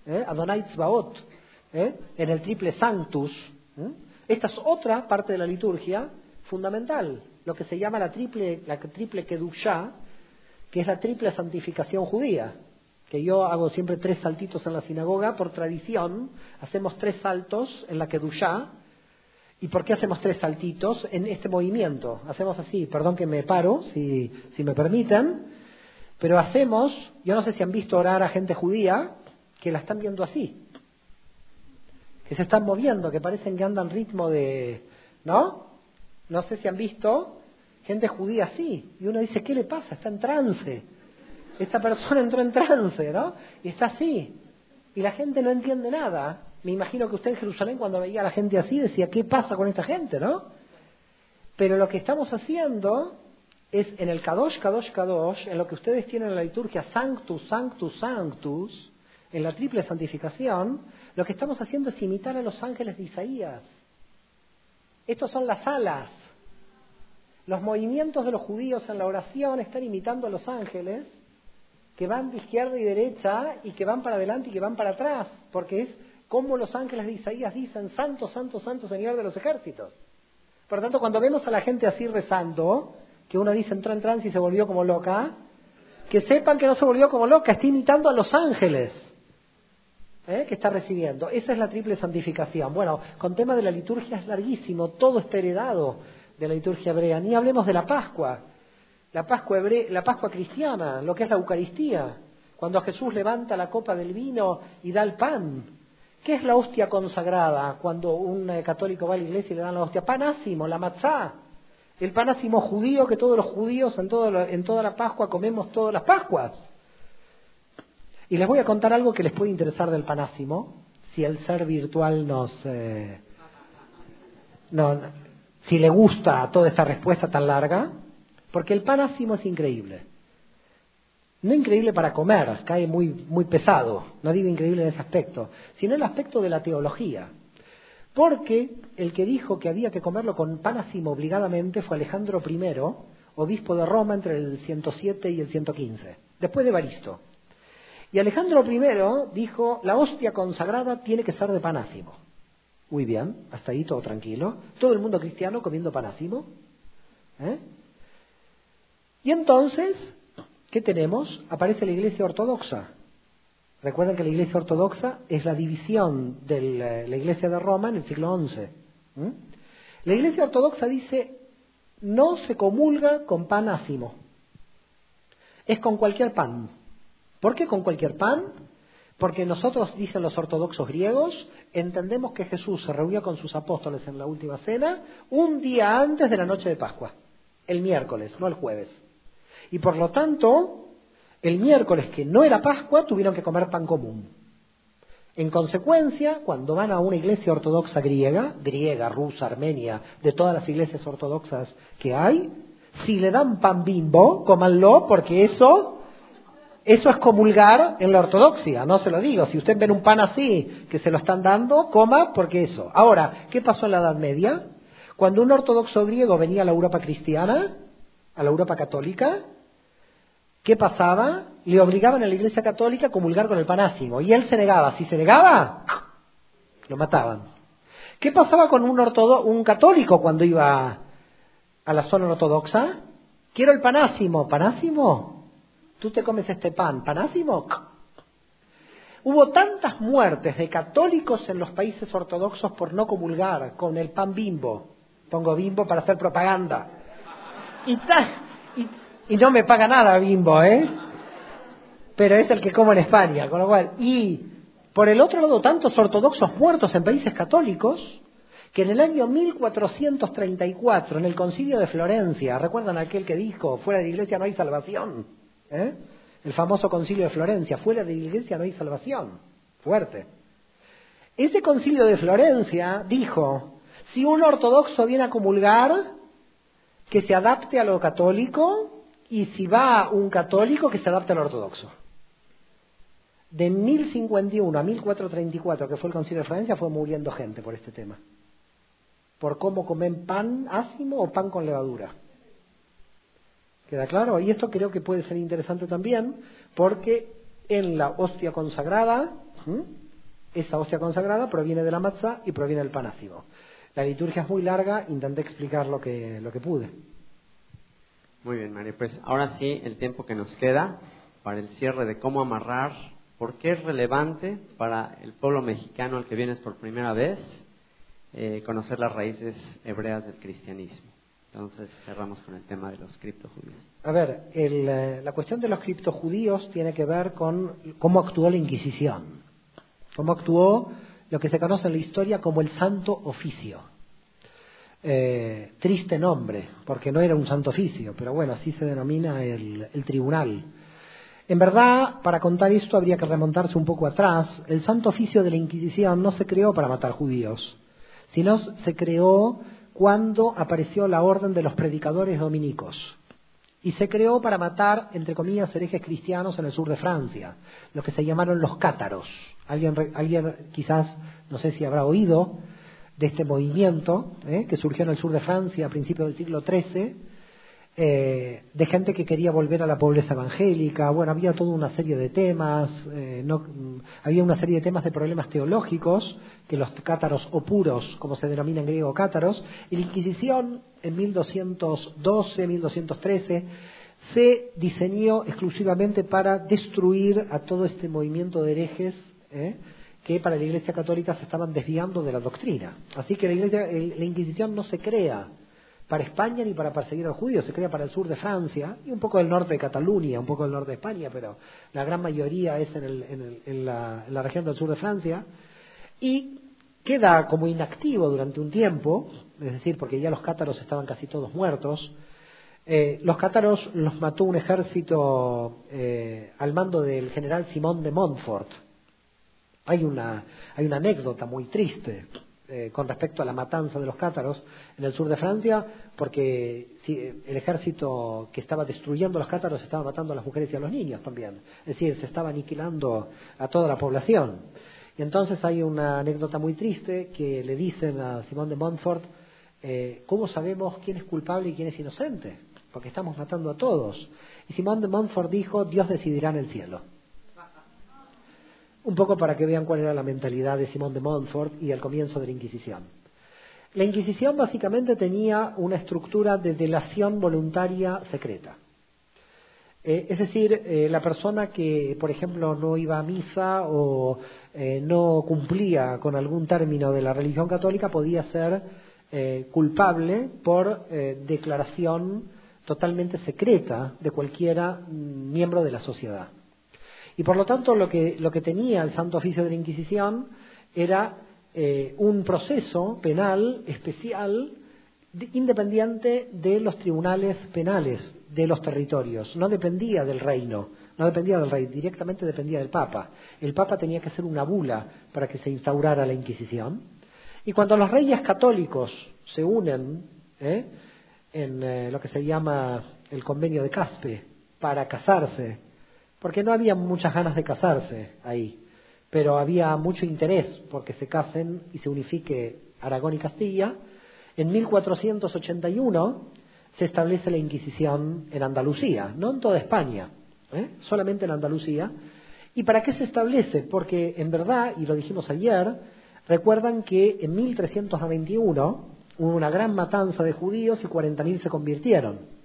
¿eh? Adonai Zbaot, ¿eh? en el triple sanctus. ¿eh? Esta es otra parte de la liturgia fundamental, lo que se llama la triple, la triple Kedushá, que es la triple santificación judía. Que yo hago siempre tres saltitos en la sinagoga, por tradición, hacemos tres saltos en la Kedushá. ¿Y por qué hacemos tres saltitos en este movimiento? Hacemos así, perdón que me paro, si, si me permiten, pero hacemos, yo no sé si han visto orar a gente judía, que la están viendo así. Que se están moviendo, que parecen que andan ritmo de, ¿no? No sé si han visto gente judía así, y uno dice, ¿qué le pasa? Está en trance. Esta persona entró en trance, ¿no? Y está así. Y la gente no entiende nada. Me imagino que usted en Jerusalén cuando veía a la gente así decía, ¿qué pasa con esta gente, no? Pero lo que estamos haciendo es en el Kadosh, Kadosh, Kadosh, en lo que ustedes tienen en la liturgia Sanctus, Sanctus, Sanctus, en la triple santificación, lo que estamos haciendo es imitar a los ángeles de Isaías. Estos son las alas. Los movimientos de los judíos en la oración están imitando a los ángeles que van de izquierda y derecha y que van para adelante y que van para atrás, porque es como los ángeles de Isaías dicen, Santo, Santo, Santo Señor de los ejércitos. Por lo tanto, cuando vemos a la gente así rezando, que uno dice entró en trance y se volvió como loca, que sepan que no se volvió como loca, está imitando a los ángeles ¿eh? que está recibiendo. Esa es la triple santificación. Bueno, con tema de la liturgia es larguísimo, todo está heredado de la liturgia hebrea. Ni hablemos de la Pascua, la Pascua, hebrea, la Pascua cristiana, lo que es la Eucaristía, cuando Jesús levanta la copa del vino y da el pan. ¿Qué es la hostia consagrada cuando un eh, católico va a la iglesia y le dan la hostia? Panásimo, la matzá el panásimo judío que todos los judíos en, todo en toda la Pascua comemos todas las Pascuas. Y les voy a contar algo que les puede interesar del panásimo, si el ser virtual nos... Eh, no, si le gusta toda esta respuesta tan larga, porque el panásimo es increíble. No increíble para comer, cae muy, muy pesado, no digo increíble en ese aspecto, sino en el aspecto de la teología. Porque el que dijo que había que comerlo con panacimo obligadamente fue Alejandro I, obispo de Roma entre el 107 y el 115, después de Baristo. Y Alejandro I dijo, la hostia consagrada tiene que ser de panacimo. Muy bien, hasta ahí todo tranquilo. Todo el mundo cristiano comiendo panacimo. ¿eh? Y entonces, ¿qué tenemos? Aparece la iglesia ortodoxa, Recuerden que la Iglesia Ortodoxa es la división de la Iglesia de Roma en el siglo XI. La Iglesia Ortodoxa dice, no se comulga con pan ácimo, es con cualquier pan. ¿Por qué con cualquier pan? Porque nosotros, dicen los ortodoxos griegos, entendemos que Jesús se reunió con sus apóstoles en la última cena un día antes de la noche de Pascua, el miércoles, no el jueves. Y por lo tanto, el miércoles, que no era Pascua, tuvieron que comer pan común. En consecuencia, cuando van a una iglesia ortodoxa griega, griega, rusa, armenia, de todas las iglesias ortodoxas que hay, si le dan pan bimbo, cómanlo, porque eso, eso es comulgar en la ortodoxia, no se lo digo. Si usted ven un pan así, que se lo están dando, coma, porque eso. Ahora, ¿qué pasó en la Edad Media? Cuando un ortodoxo griego venía a la Europa cristiana, a la Europa católica, ¿Qué pasaba? Le obligaban a la Iglesia Católica a comulgar con el panásimo. Y él se negaba. Si se negaba, lo mataban. ¿Qué pasaba con un, un católico cuando iba a la zona ortodoxa? Quiero el panásimo. ¿Panásimo? Tú te comes este pan. ¿Panásimo? Hubo tantas muertes de católicos en los países ortodoxos por no comulgar con el pan bimbo. Pongo bimbo para hacer propaganda. Y, y y no me paga nada Bimbo, ¿eh? Pero es el que como en España, con lo cual. Y por el otro lado, tantos ortodoxos muertos en países católicos que en el año 1434, en el concilio de Florencia, ¿recuerdan aquel que dijo, fuera de la iglesia no hay salvación? ¿Eh? El famoso concilio de Florencia, fuera de iglesia no hay salvación. Fuerte. Ese concilio de Florencia dijo, si un ortodoxo viene a comulgar, que se adapte a lo católico y si va un católico que se adapte al ortodoxo. De 1051 a 1434, que fue el concilio de Francia, fue muriendo gente por este tema. Por cómo comen pan ácimo o pan con levadura. ¿Queda claro? Y esto creo que puede ser interesante también, porque en la hostia consagrada, esa hostia consagrada proviene de la matzah y proviene del pan ácimo. La liturgia es muy larga, intenté explicar lo que, lo que pude. Muy bien, María. Pues ahora sí, el tiempo que nos queda para el cierre de cómo amarrar, por qué es relevante para el pueblo mexicano al que vienes por primera vez eh, conocer las raíces hebreas del cristianismo. Entonces cerramos con el tema de los criptojudíos. A ver, eh, la cuestión de los criptojudíos tiene que ver con cómo actuó la Inquisición, cómo actuó lo que se conoce en la historia como el Santo Oficio. Eh, triste nombre, porque no era un santo oficio, pero bueno, así se denomina el, el tribunal. En verdad, para contar esto habría que remontarse un poco atrás. El santo oficio de la Inquisición no se creó para matar judíos, sino se creó cuando apareció la orden de los predicadores dominicos. Y se creó para matar, entre comillas, herejes cristianos en el sur de Francia, los que se llamaron los cátaros. Alguien, alguien quizás, no sé si habrá oído, de este movimiento ¿eh? que surgió en el sur de Francia a principios del siglo XIII, eh, de gente que quería volver a la pobreza evangélica. Bueno, había toda una serie de temas, eh, no, había una serie de temas de problemas teológicos que los cátaros o puros, como se denomina en griego cátaros, y la Inquisición en 1212, 1213 se diseñó exclusivamente para destruir a todo este movimiento de herejes. ¿eh? que para la Iglesia Católica se estaban desviando de la doctrina. Así que la, iglesia, la Inquisición no se crea para España ni para perseguir a los judíos, se crea para el sur de Francia y un poco del norte de Cataluña, un poco del norte de España, pero la gran mayoría es en, el, en, la región del sur de Francia. Y queda como inactivo durante un tiempo, es decir, porque ya los cátaros estaban casi todos muertos. Eh, los cátaros los mató un ejército eh, al mando del general Simón de Montfort, hay una, hay una anécdota muy triste eh, con respecto a la matanza de los cátaros en el sur de Francia, porque si, el ejército que estaba destruyendo a los cátaros estaba matando a las mujeres y a los niños también. Es decir, se estaba aniquilando a toda la población. Y entonces hay una anécdota muy triste que le dicen a Simón de Montfort, eh, ¿cómo sabemos quién es culpable y quién es inocente? Porque estamos matando a todos. Y Simón de Montfort dijo, Dios decidirá en el cielo un poco para que vean cuál era la mentalidad de Simón de Montfort y el comienzo de la Inquisición. La Inquisición básicamente tenía una estructura de delación voluntaria secreta. Eh, es decir, eh, la persona que, por ejemplo, no iba a misa o eh, no cumplía con algún término de la religión católica podía ser culpable por declaración totalmente secreta de cualquiera mm, miembro de la sociedad. Y por lo tanto lo que, lo que tenía el Santo Oficio de la Inquisición era eh, un proceso penal especial de, independiente de los tribunales penales de los territorios. No dependía del reino, no dependía del rey, directamente dependía del Papa. El Papa tenía que hacer una bula para que se instaurara la Inquisición. Y cuando los reyes católicos se unen ¿eh? en eh, lo que se llama el convenio de Caspe para casarse porque no había muchas ganas de casarse ahí, pero había mucho interés porque se casen y se unifique Aragón y Castilla. En 1481 se establece la Inquisición en Andalucía, no en toda España, ¿eh? solamente en Andalucía. ¿Y para qué se establece? Porque en verdad, y lo dijimos ayer, recuerdan que en 1391 hubo una gran matanza de judíos y 40.000 se convirtieron.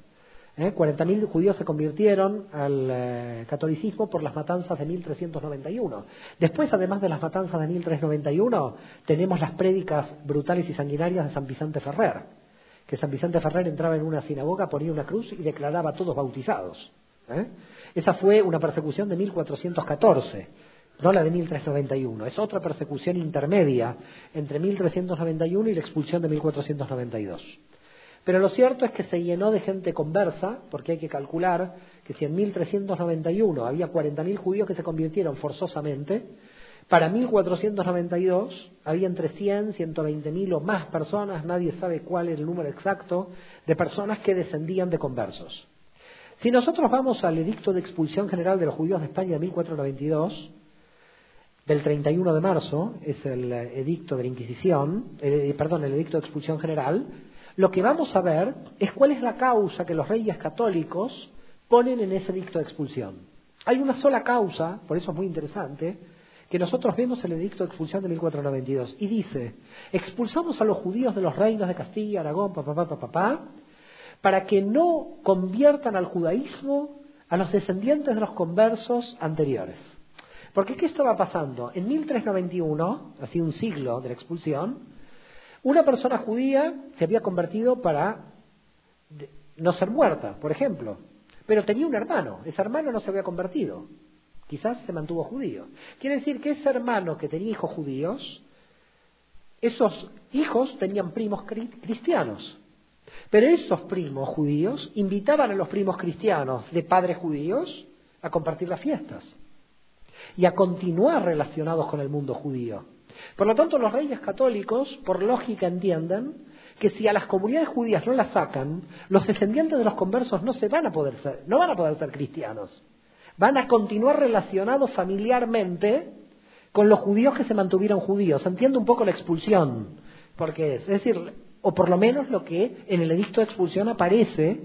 ¿Eh? 40.000 judíos se convirtieron al eh, catolicismo por las matanzas de 1391. Después, además de las matanzas de 1391, tenemos las prédicas brutales y sanguinarias de San Vicente Ferrer, que San Vicente Ferrer entraba en una sinagoga, ponía una cruz y declaraba a todos bautizados. ¿eh? Esa fue una persecución de 1414, no la de 1391. Es otra persecución intermedia entre 1391 y la expulsión de 1492. Pero lo cierto es que se llenó de gente conversa, porque hay que calcular que si en 1391 había 40.000 judíos que se convirtieron forzosamente, para 1492 había entre 100, 120.000 o más personas, nadie sabe cuál es el número exacto, de personas que descendían de conversos. Si nosotros vamos al edicto de expulsión general de los judíos de España de 1492, del 31 de marzo, es el edicto de la Inquisición, eh, perdón, el edicto de expulsión general, lo que vamos a ver es cuál es la causa que los reyes católicos ponen en ese dicto de expulsión. Hay una sola causa, por eso es muy interesante, que nosotros vemos en el edicto de expulsión de 1492 y dice, expulsamos a los judíos de los reinos de Castilla, Aragón, papá, papá, papá, para que no conviertan al judaísmo a los descendientes de los conversos anteriores. Porque ¿qué estaba pasando? En 1391, así un siglo de la expulsión, una persona judía se había convertido para no ser muerta, por ejemplo, pero tenía un hermano, ese hermano no se había convertido, quizás se mantuvo judío. Quiere decir que ese hermano que tenía hijos judíos esos hijos tenían primos cristianos. Pero esos primos judíos invitaban a los primos cristianos de padres judíos a compartir las fiestas y a continuar relacionados con el mundo judío. Por lo tanto, los reyes católicos, por lógica, entienden que si a las comunidades judías no las sacan, los descendientes de los conversos no se van a poder ser, no van a poder ser cristianos. Van a continuar relacionados familiarmente con los judíos que se mantuvieron judíos. Entiende un poco la expulsión, porque es, es decir, o por lo menos lo que en el edicto de expulsión aparece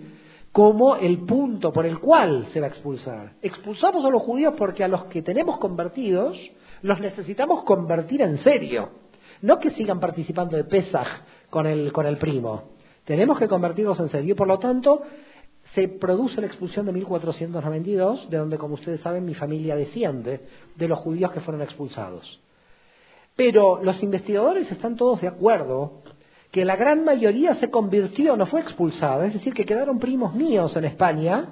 como el punto por el cual se va a expulsar. Expulsamos a los judíos porque a los que tenemos convertidos los necesitamos convertir en serio, no que sigan participando de Pesaj con el, con el primo. Tenemos que convertirlos en serio y por lo tanto se produce la expulsión de 1492, de donde, como ustedes saben, mi familia desciende, de los judíos que fueron expulsados. Pero los investigadores están todos de acuerdo que la gran mayoría se convirtió, no fue expulsada, es decir, que quedaron primos míos en España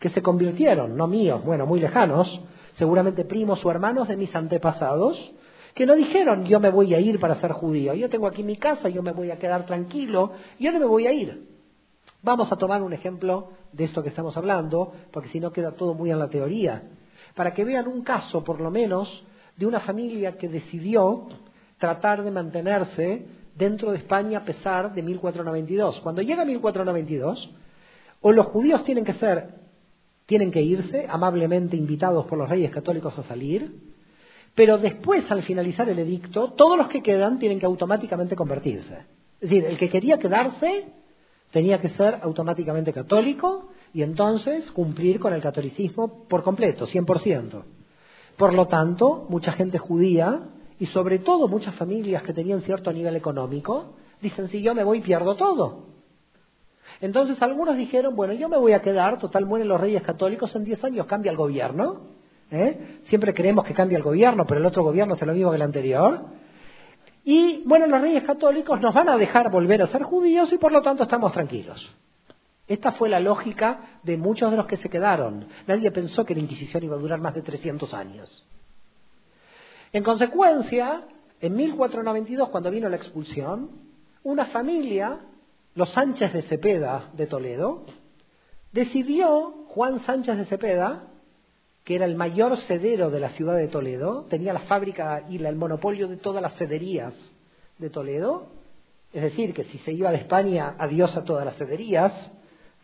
que se convirtieron, no míos, bueno, muy lejanos, seguramente primos o hermanos de mis antepasados, que no dijeron yo me voy a ir para ser judío, yo tengo aquí mi casa, yo me voy a quedar tranquilo, yo no me voy a ir. Vamos a tomar un ejemplo de esto que estamos hablando, porque si no queda todo muy en la teoría, para que vean un caso, por lo menos, de una familia que decidió tratar de mantenerse dentro de España a pesar de 1492. Cuando llega 1492, o los judíos tienen que ser, tienen que irse, amablemente invitados por los reyes católicos a salir, pero después, al finalizar el edicto, todos los que quedan tienen que automáticamente convertirse. Es decir, el que quería quedarse tenía que ser automáticamente católico y entonces cumplir con el catolicismo por completo, 100%. Por lo tanto, mucha gente judía y sobre todo muchas familias que tenían cierto nivel económico dicen, si yo me voy pierdo todo. Entonces algunos dijeron, bueno, yo me voy a quedar, total mueren los reyes católicos, en 10 años cambia el gobierno. ¿eh? Siempre creemos que cambia el gobierno, pero el otro gobierno es lo mismo que el anterior. Y bueno, los reyes católicos nos van a dejar volver a ser judíos y por lo tanto estamos tranquilos. Esta fue la lógica de muchos de los que se quedaron. Nadie pensó que la Inquisición iba a durar más de 300 años. En consecuencia, en 1492, cuando vino la expulsión, una familia, los Sánchez de Cepeda de Toledo, decidió, Juan Sánchez de Cepeda, que era el mayor cedero de la ciudad de Toledo, tenía la fábrica y el monopolio de todas las cederías de Toledo, es decir, que si se iba de España, adiós a todas las cederías,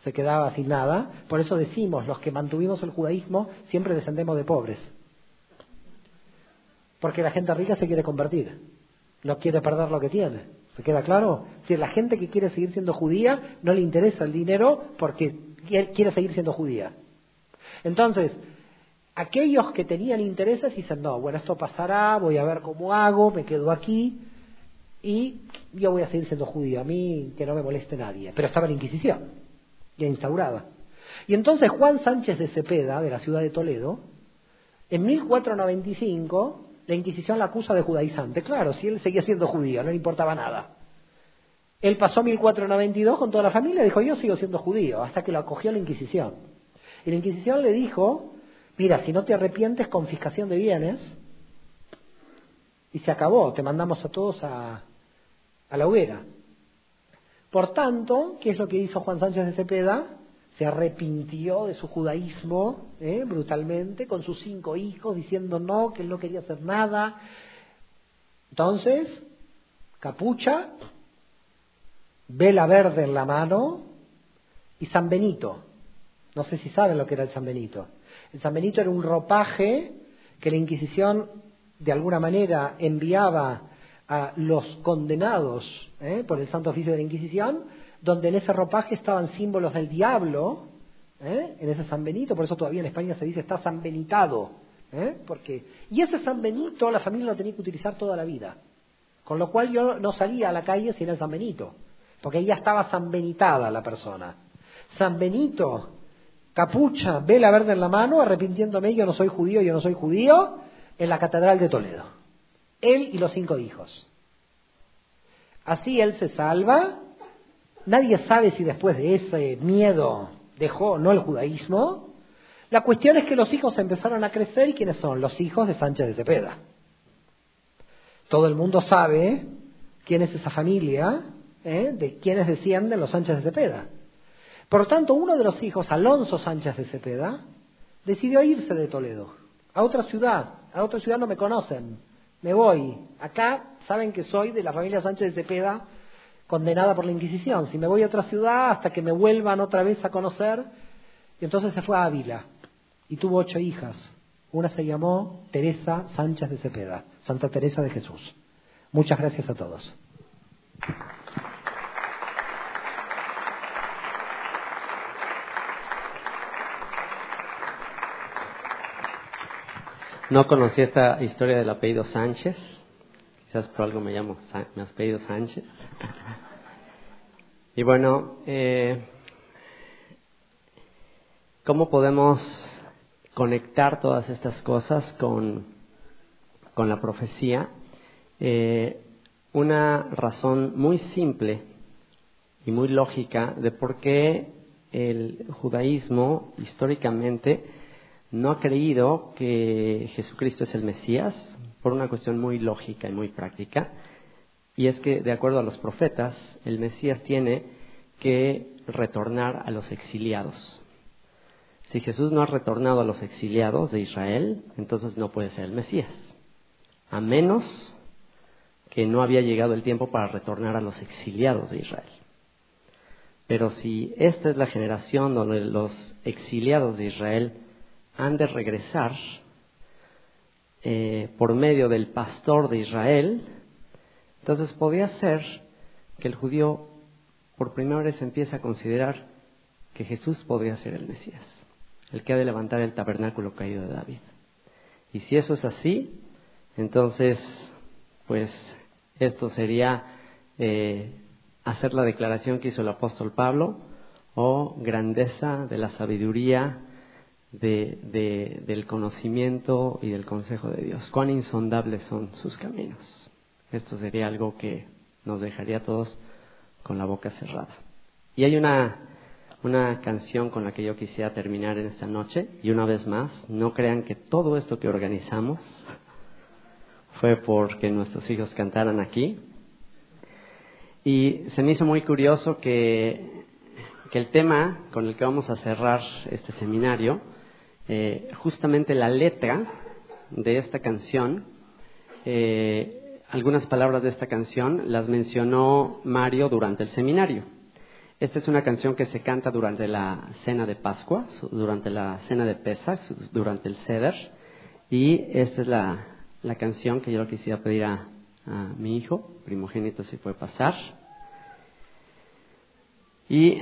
se quedaba sin nada. Por eso decimos, los que mantuvimos el judaísmo siempre descendemos de pobres. Porque la gente rica se quiere convertir, no quiere perder lo que tiene. ¿Se queda claro? Si la gente que quiere seguir siendo judía no le interesa el dinero porque quiere seguir siendo judía. Entonces, aquellos que tenían intereses dicen, no, bueno, esto pasará, voy a ver cómo hago, me quedo aquí y yo voy a seguir siendo judío, a mí que no me moleste nadie. Pero estaba la Inquisición, ya instaurada. Y entonces Juan Sánchez de Cepeda, de la ciudad de Toledo, en 1495 la Inquisición la acusa de judaizante. Claro, si él seguía siendo judío, no le importaba nada. Él pasó 1492 con toda la familia y dijo, yo sigo siendo judío, hasta que lo acogió la Inquisición. Y la Inquisición le dijo, mira, si no te arrepientes, confiscación de bienes. Y se acabó, te mandamos a todos a, a la hoguera. Por tanto, ¿qué es lo que hizo Juan Sánchez de Cepeda? Se arrepintió de su judaísmo ¿eh? brutalmente con sus cinco hijos, diciendo no, que él no quería hacer nada. Entonces, capucha, vela verde en la mano y San Benito. No sé si saben lo que era el San Benito. El San Benito era un ropaje que la Inquisición de alguna manera enviaba a los condenados ¿eh? por el Santo Oficio de la Inquisición donde en ese ropaje estaban símbolos del diablo, ¿eh? en ese San Benito, por eso todavía en España se dice está San Benitado, ¿eh? porque y ese San Benito la familia lo tenía que utilizar toda la vida, con lo cual yo no salía a la calle sin el San Benito, porque ahí ya estaba San Benitada la persona. San Benito, capucha, vela verde en la mano, arrepintiéndome, yo no soy judío, yo no soy judío, en la Catedral de Toledo. Él y los cinco hijos. Así él se salva Nadie sabe si después de ese miedo dejó o no el judaísmo. La cuestión es que los hijos empezaron a crecer y quiénes son los hijos de Sánchez de Cepeda. Todo el mundo sabe, quién es esa familia, ¿eh? de quiénes descienden los Sánchez de Cepeda. Por tanto, uno de los hijos, Alonso Sánchez de Cepeda, decidió irse de Toledo, a otra ciudad. A otra ciudad no me conocen, me voy. Acá saben que soy de la familia Sánchez de Cepeda, condenada por la Inquisición. Si me voy a otra ciudad hasta que me vuelvan otra vez a conocer, y entonces se fue a Ávila y tuvo ocho hijas. Una se llamó Teresa Sánchez de Cepeda, Santa Teresa de Jesús. Muchas gracias a todos. No conocí esta historia del apellido Sánchez. Quizás por algo me llamo, mi apellido Sánchez. Y bueno, eh, ¿cómo podemos conectar todas estas cosas con, con la profecía? Eh, una razón muy simple y muy lógica de por qué el judaísmo históricamente no ha creído que Jesucristo es el Mesías por una cuestión muy lógica y muy práctica. Y es que, de acuerdo a los profetas, el Mesías tiene que retornar a los exiliados. Si Jesús no ha retornado a los exiliados de Israel, entonces no puede ser el Mesías. A menos que no había llegado el tiempo para retornar a los exiliados de Israel. Pero si esta es la generación donde los exiliados de Israel han de regresar eh, por medio del pastor de Israel, entonces podría ser que el judío por primera vez empiece a considerar que Jesús podría ser el Mesías, el que ha de levantar el tabernáculo caído de David. Y si eso es así, entonces, pues esto sería eh, hacer la declaración que hizo el apóstol Pablo, o grandeza de la sabiduría de, del conocimiento y del consejo de Dios. Cuán insondables son sus caminos. Esto sería algo que nos dejaría a todos con la boca cerrada. Y hay una, una canción con la que yo quisiera terminar en esta noche. Y una vez más, no crean que todo esto que organizamos (laughs) fue porque nuestros hijos cantaran aquí. Y se me hizo muy curioso que, que el tema con el que vamos a cerrar este seminario eh, justamente la letra de esta canción, eh, algunas palabras de esta canción las mencionó Mario durante el seminario. Esta es una canción que se canta durante la cena de Pascua, durante la cena de Pesach, durante el Seder, y esta es la, la canción que yo quisiera pedir a, a mi hijo, primogénito, si puede pasar. Y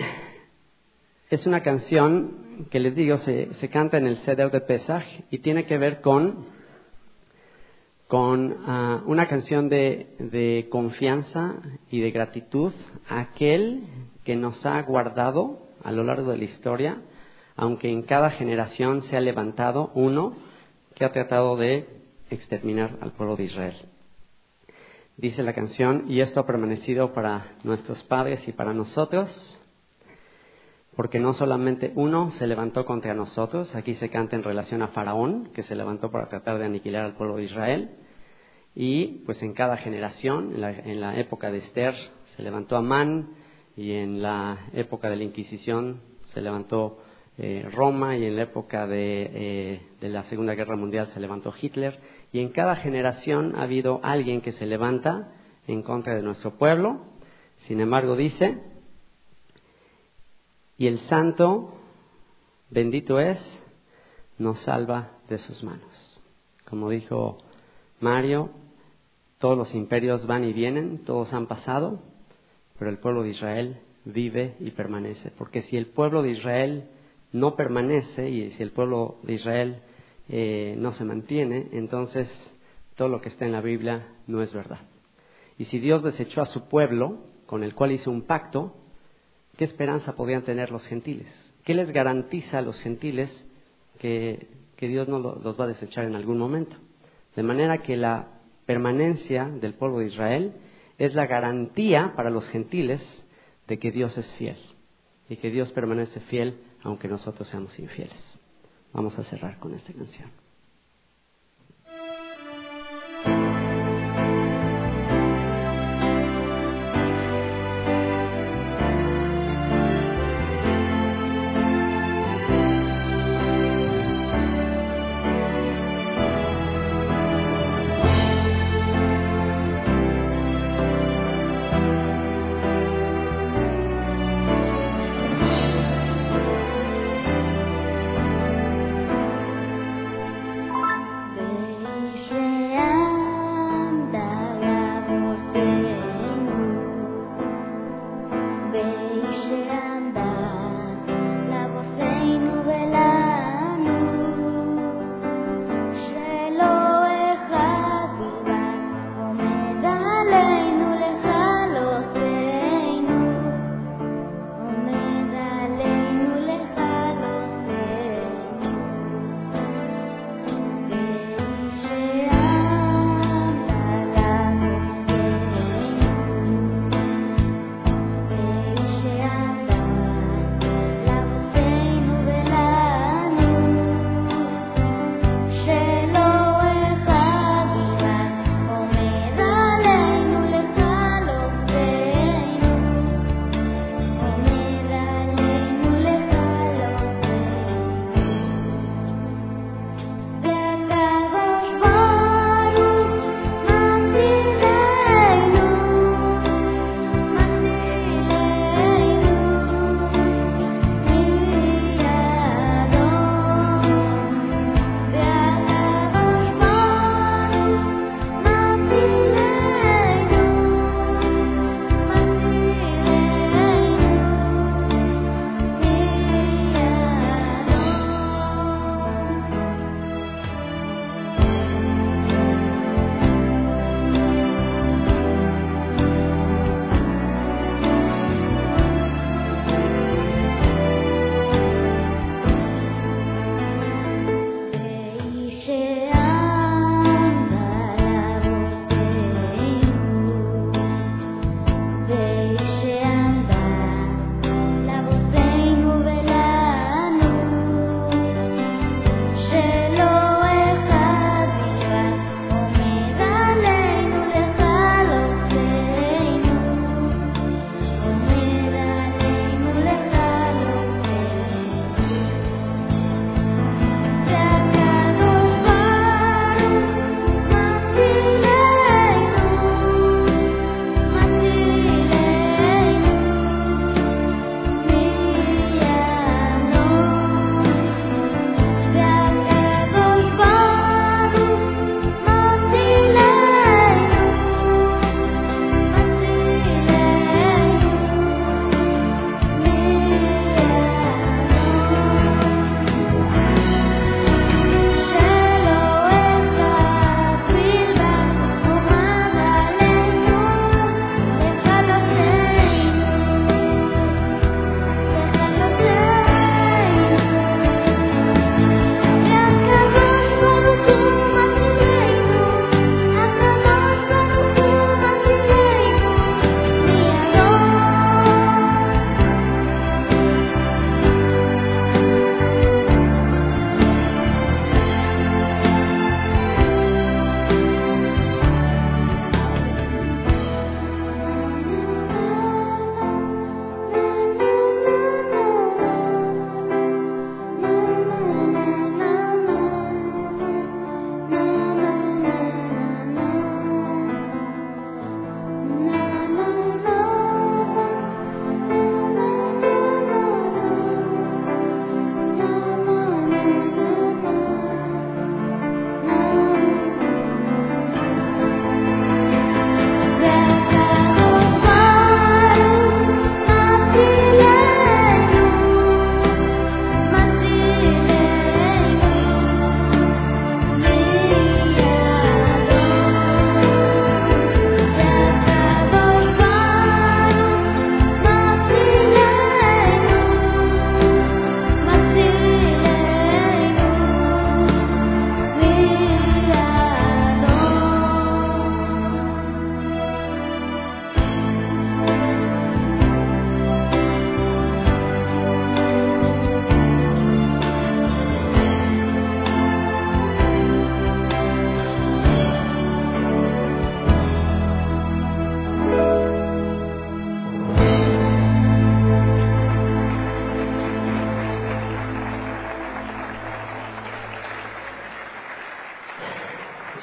es una canción que les digo se, se canta en el Seder de Pesach y tiene que ver con, con ah, una canción de, de confianza y de gratitud a aquel que nos ha guardado a lo largo de la historia, aunque en cada generación se ha levantado uno que ha tratado de exterminar al pueblo de Israel. Dice la canción, y esto ha permanecido para nuestros padres y para nosotros, porque no solamente uno se levantó contra nosotros, aquí se canta en relación a Faraón, que se levantó para tratar de aniquilar al pueblo de Israel, y pues en cada generación, en la, época de Esther se levantó Amán, y en la época de la Inquisición se levantó eh, Roma, y en la época de, eh, de la Segunda Guerra Mundial se levantó Hitler, y en cada generación ha habido alguien que se levanta en contra de nuestro pueblo, sin embargo dice, y el santo, bendito es, nos salva de sus manos. Como dijo Mario, todos los imperios van y vienen, todos han pasado, pero el pueblo de Israel vive y permanece. Porque si el pueblo de Israel no permanece y si el pueblo de Israel eh, no se mantiene, entonces todo lo que está en la Biblia no es verdad. Y si Dios desechó a su pueblo, con el cual hizo un pacto, ¿qué esperanza podrían tener los gentiles? ¿Qué les garantiza a los gentiles que, Dios no los va a desechar en algún momento? De manera que la permanencia del pueblo de Israel es la garantía para los gentiles de que Dios es fiel y que Dios permanece fiel aunque nosotros seamos infieles. Vamos a cerrar con esta canción.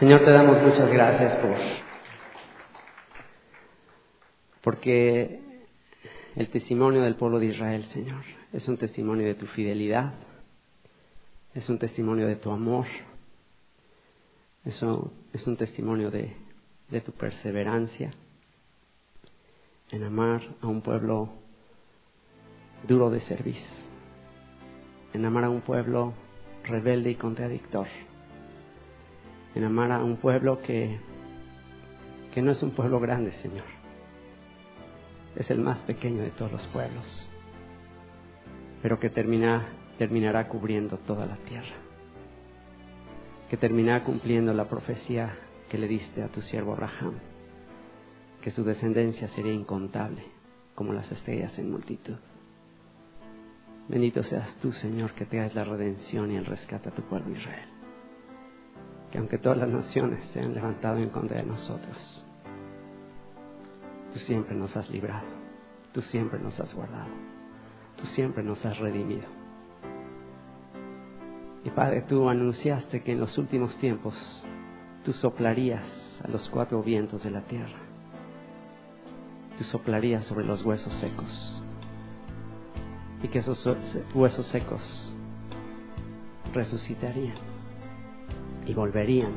Señor, te damos muchas gracias por porque el testimonio del pueblo de Israel, Señor, es un testimonio de tu fidelidad, es un testimonio de tu amor, eso es un testimonio de, de tu perseverancia en amar a un pueblo duro de servicio, en amar a un pueblo rebelde y contradictor, en amar a un pueblo que, que no es un pueblo grande, Señor, es el más pequeño de todos los pueblos, pero que termina, terminará cubriendo toda la tierra, que terminará cumpliendo la profecía que le diste a tu siervo Raham, que su descendencia sería incontable como las estrellas en multitud. Bendito seas tú, Señor, que te hagas la redención y el rescate a tu pueblo Israel. Que aunque todas las naciones se han levantado en contra de nosotros, tú siempre nos has librado, tú siempre nos has guardado, tú siempre nos has redimido. Y Padre, tú anunciaste que en los últimos tiempos tú soplarías a los cuatro vientos de la tierra, tú soplarías sobre los huesos secos y que esos huesos secos resucitarían y volverían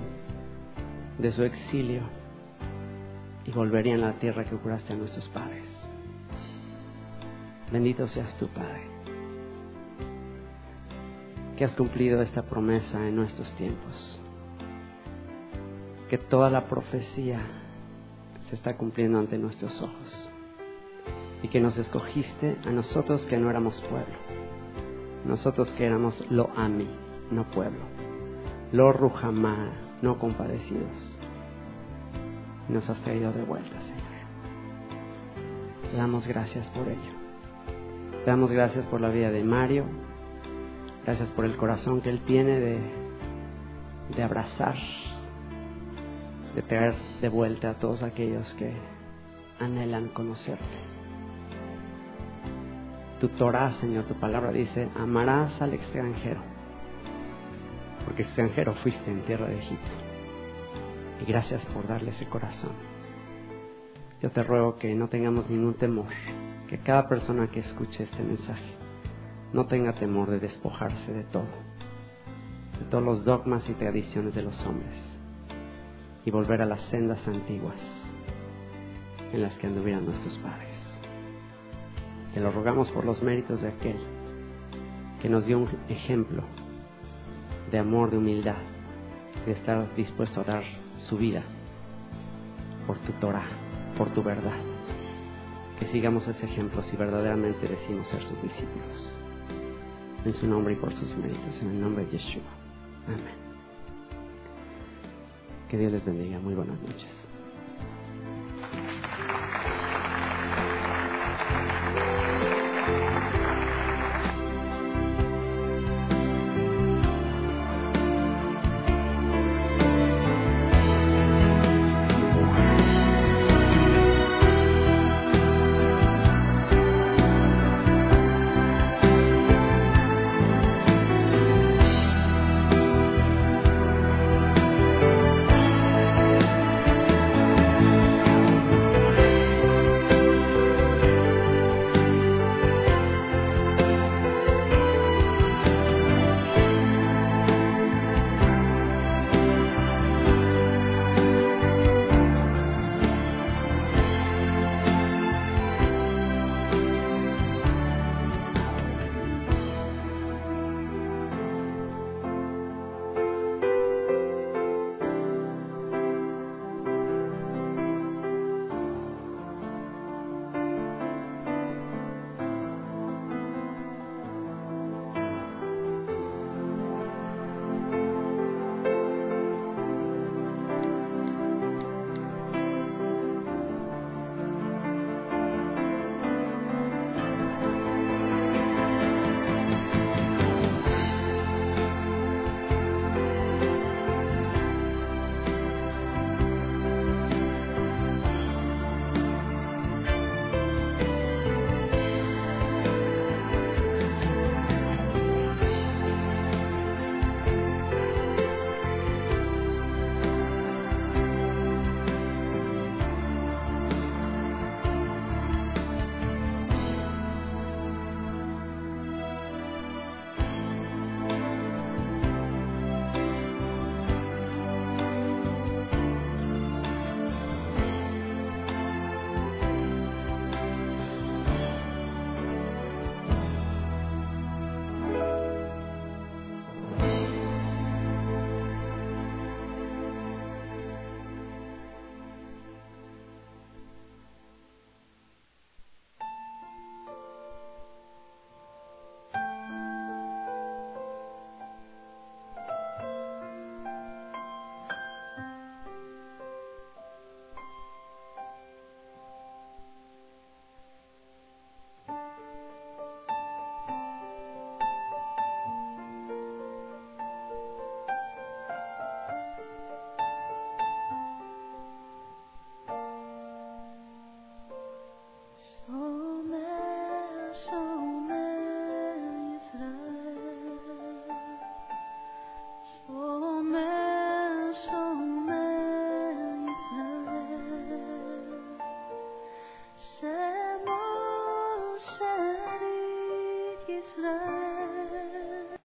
de su exilio y volverían a la tierra que curaste a nuestros padres. Bendito seas tu Padre, que has cumplido esta promesa en nuestros tiempos, que toda la profecía se está cumpliendo ante nuestros ojos y que nos escogiste a nosotros que no éramos pueblo, nosotros que éramos lo ami, no pueblo, lo rujamá, no compadecidos. Nos has traído de vuelta, Señor. Damos gracias por ello. Damos gracias por la vida de Mario. Gracias por el corazón que él tiene de, de abrazar, de traer de vuelta a todos aquellos que anhelan conocerte tu Torah, Señor, tu palabra dice, amarás al extranjero, porque extranjero fuiste en tierra de Egipto. Y gracias por darle ese corazón. Yo te ruego que no tengamos ningún temor, que cada persona que escuche este mensaje no tenga temor de despojarse de todo, de todos los dogmas y tradiciones de los hombres, y volver a las sendas antiguas en las que anduvieron nuestros padres. Te lo rogamos por los méritos de aquel que nos dio un ejemplo de amor, de humildad, de estar dispuesto a dar su vida por tu Torah, por tu verdad. Que sigamos ese ejemplo si verdaderamente decimos ser sus discípulos. En su nombre y por sus méritos, en el nombre de Yeshua. Amén. Que Dios les bendiga. Muy buenas noches.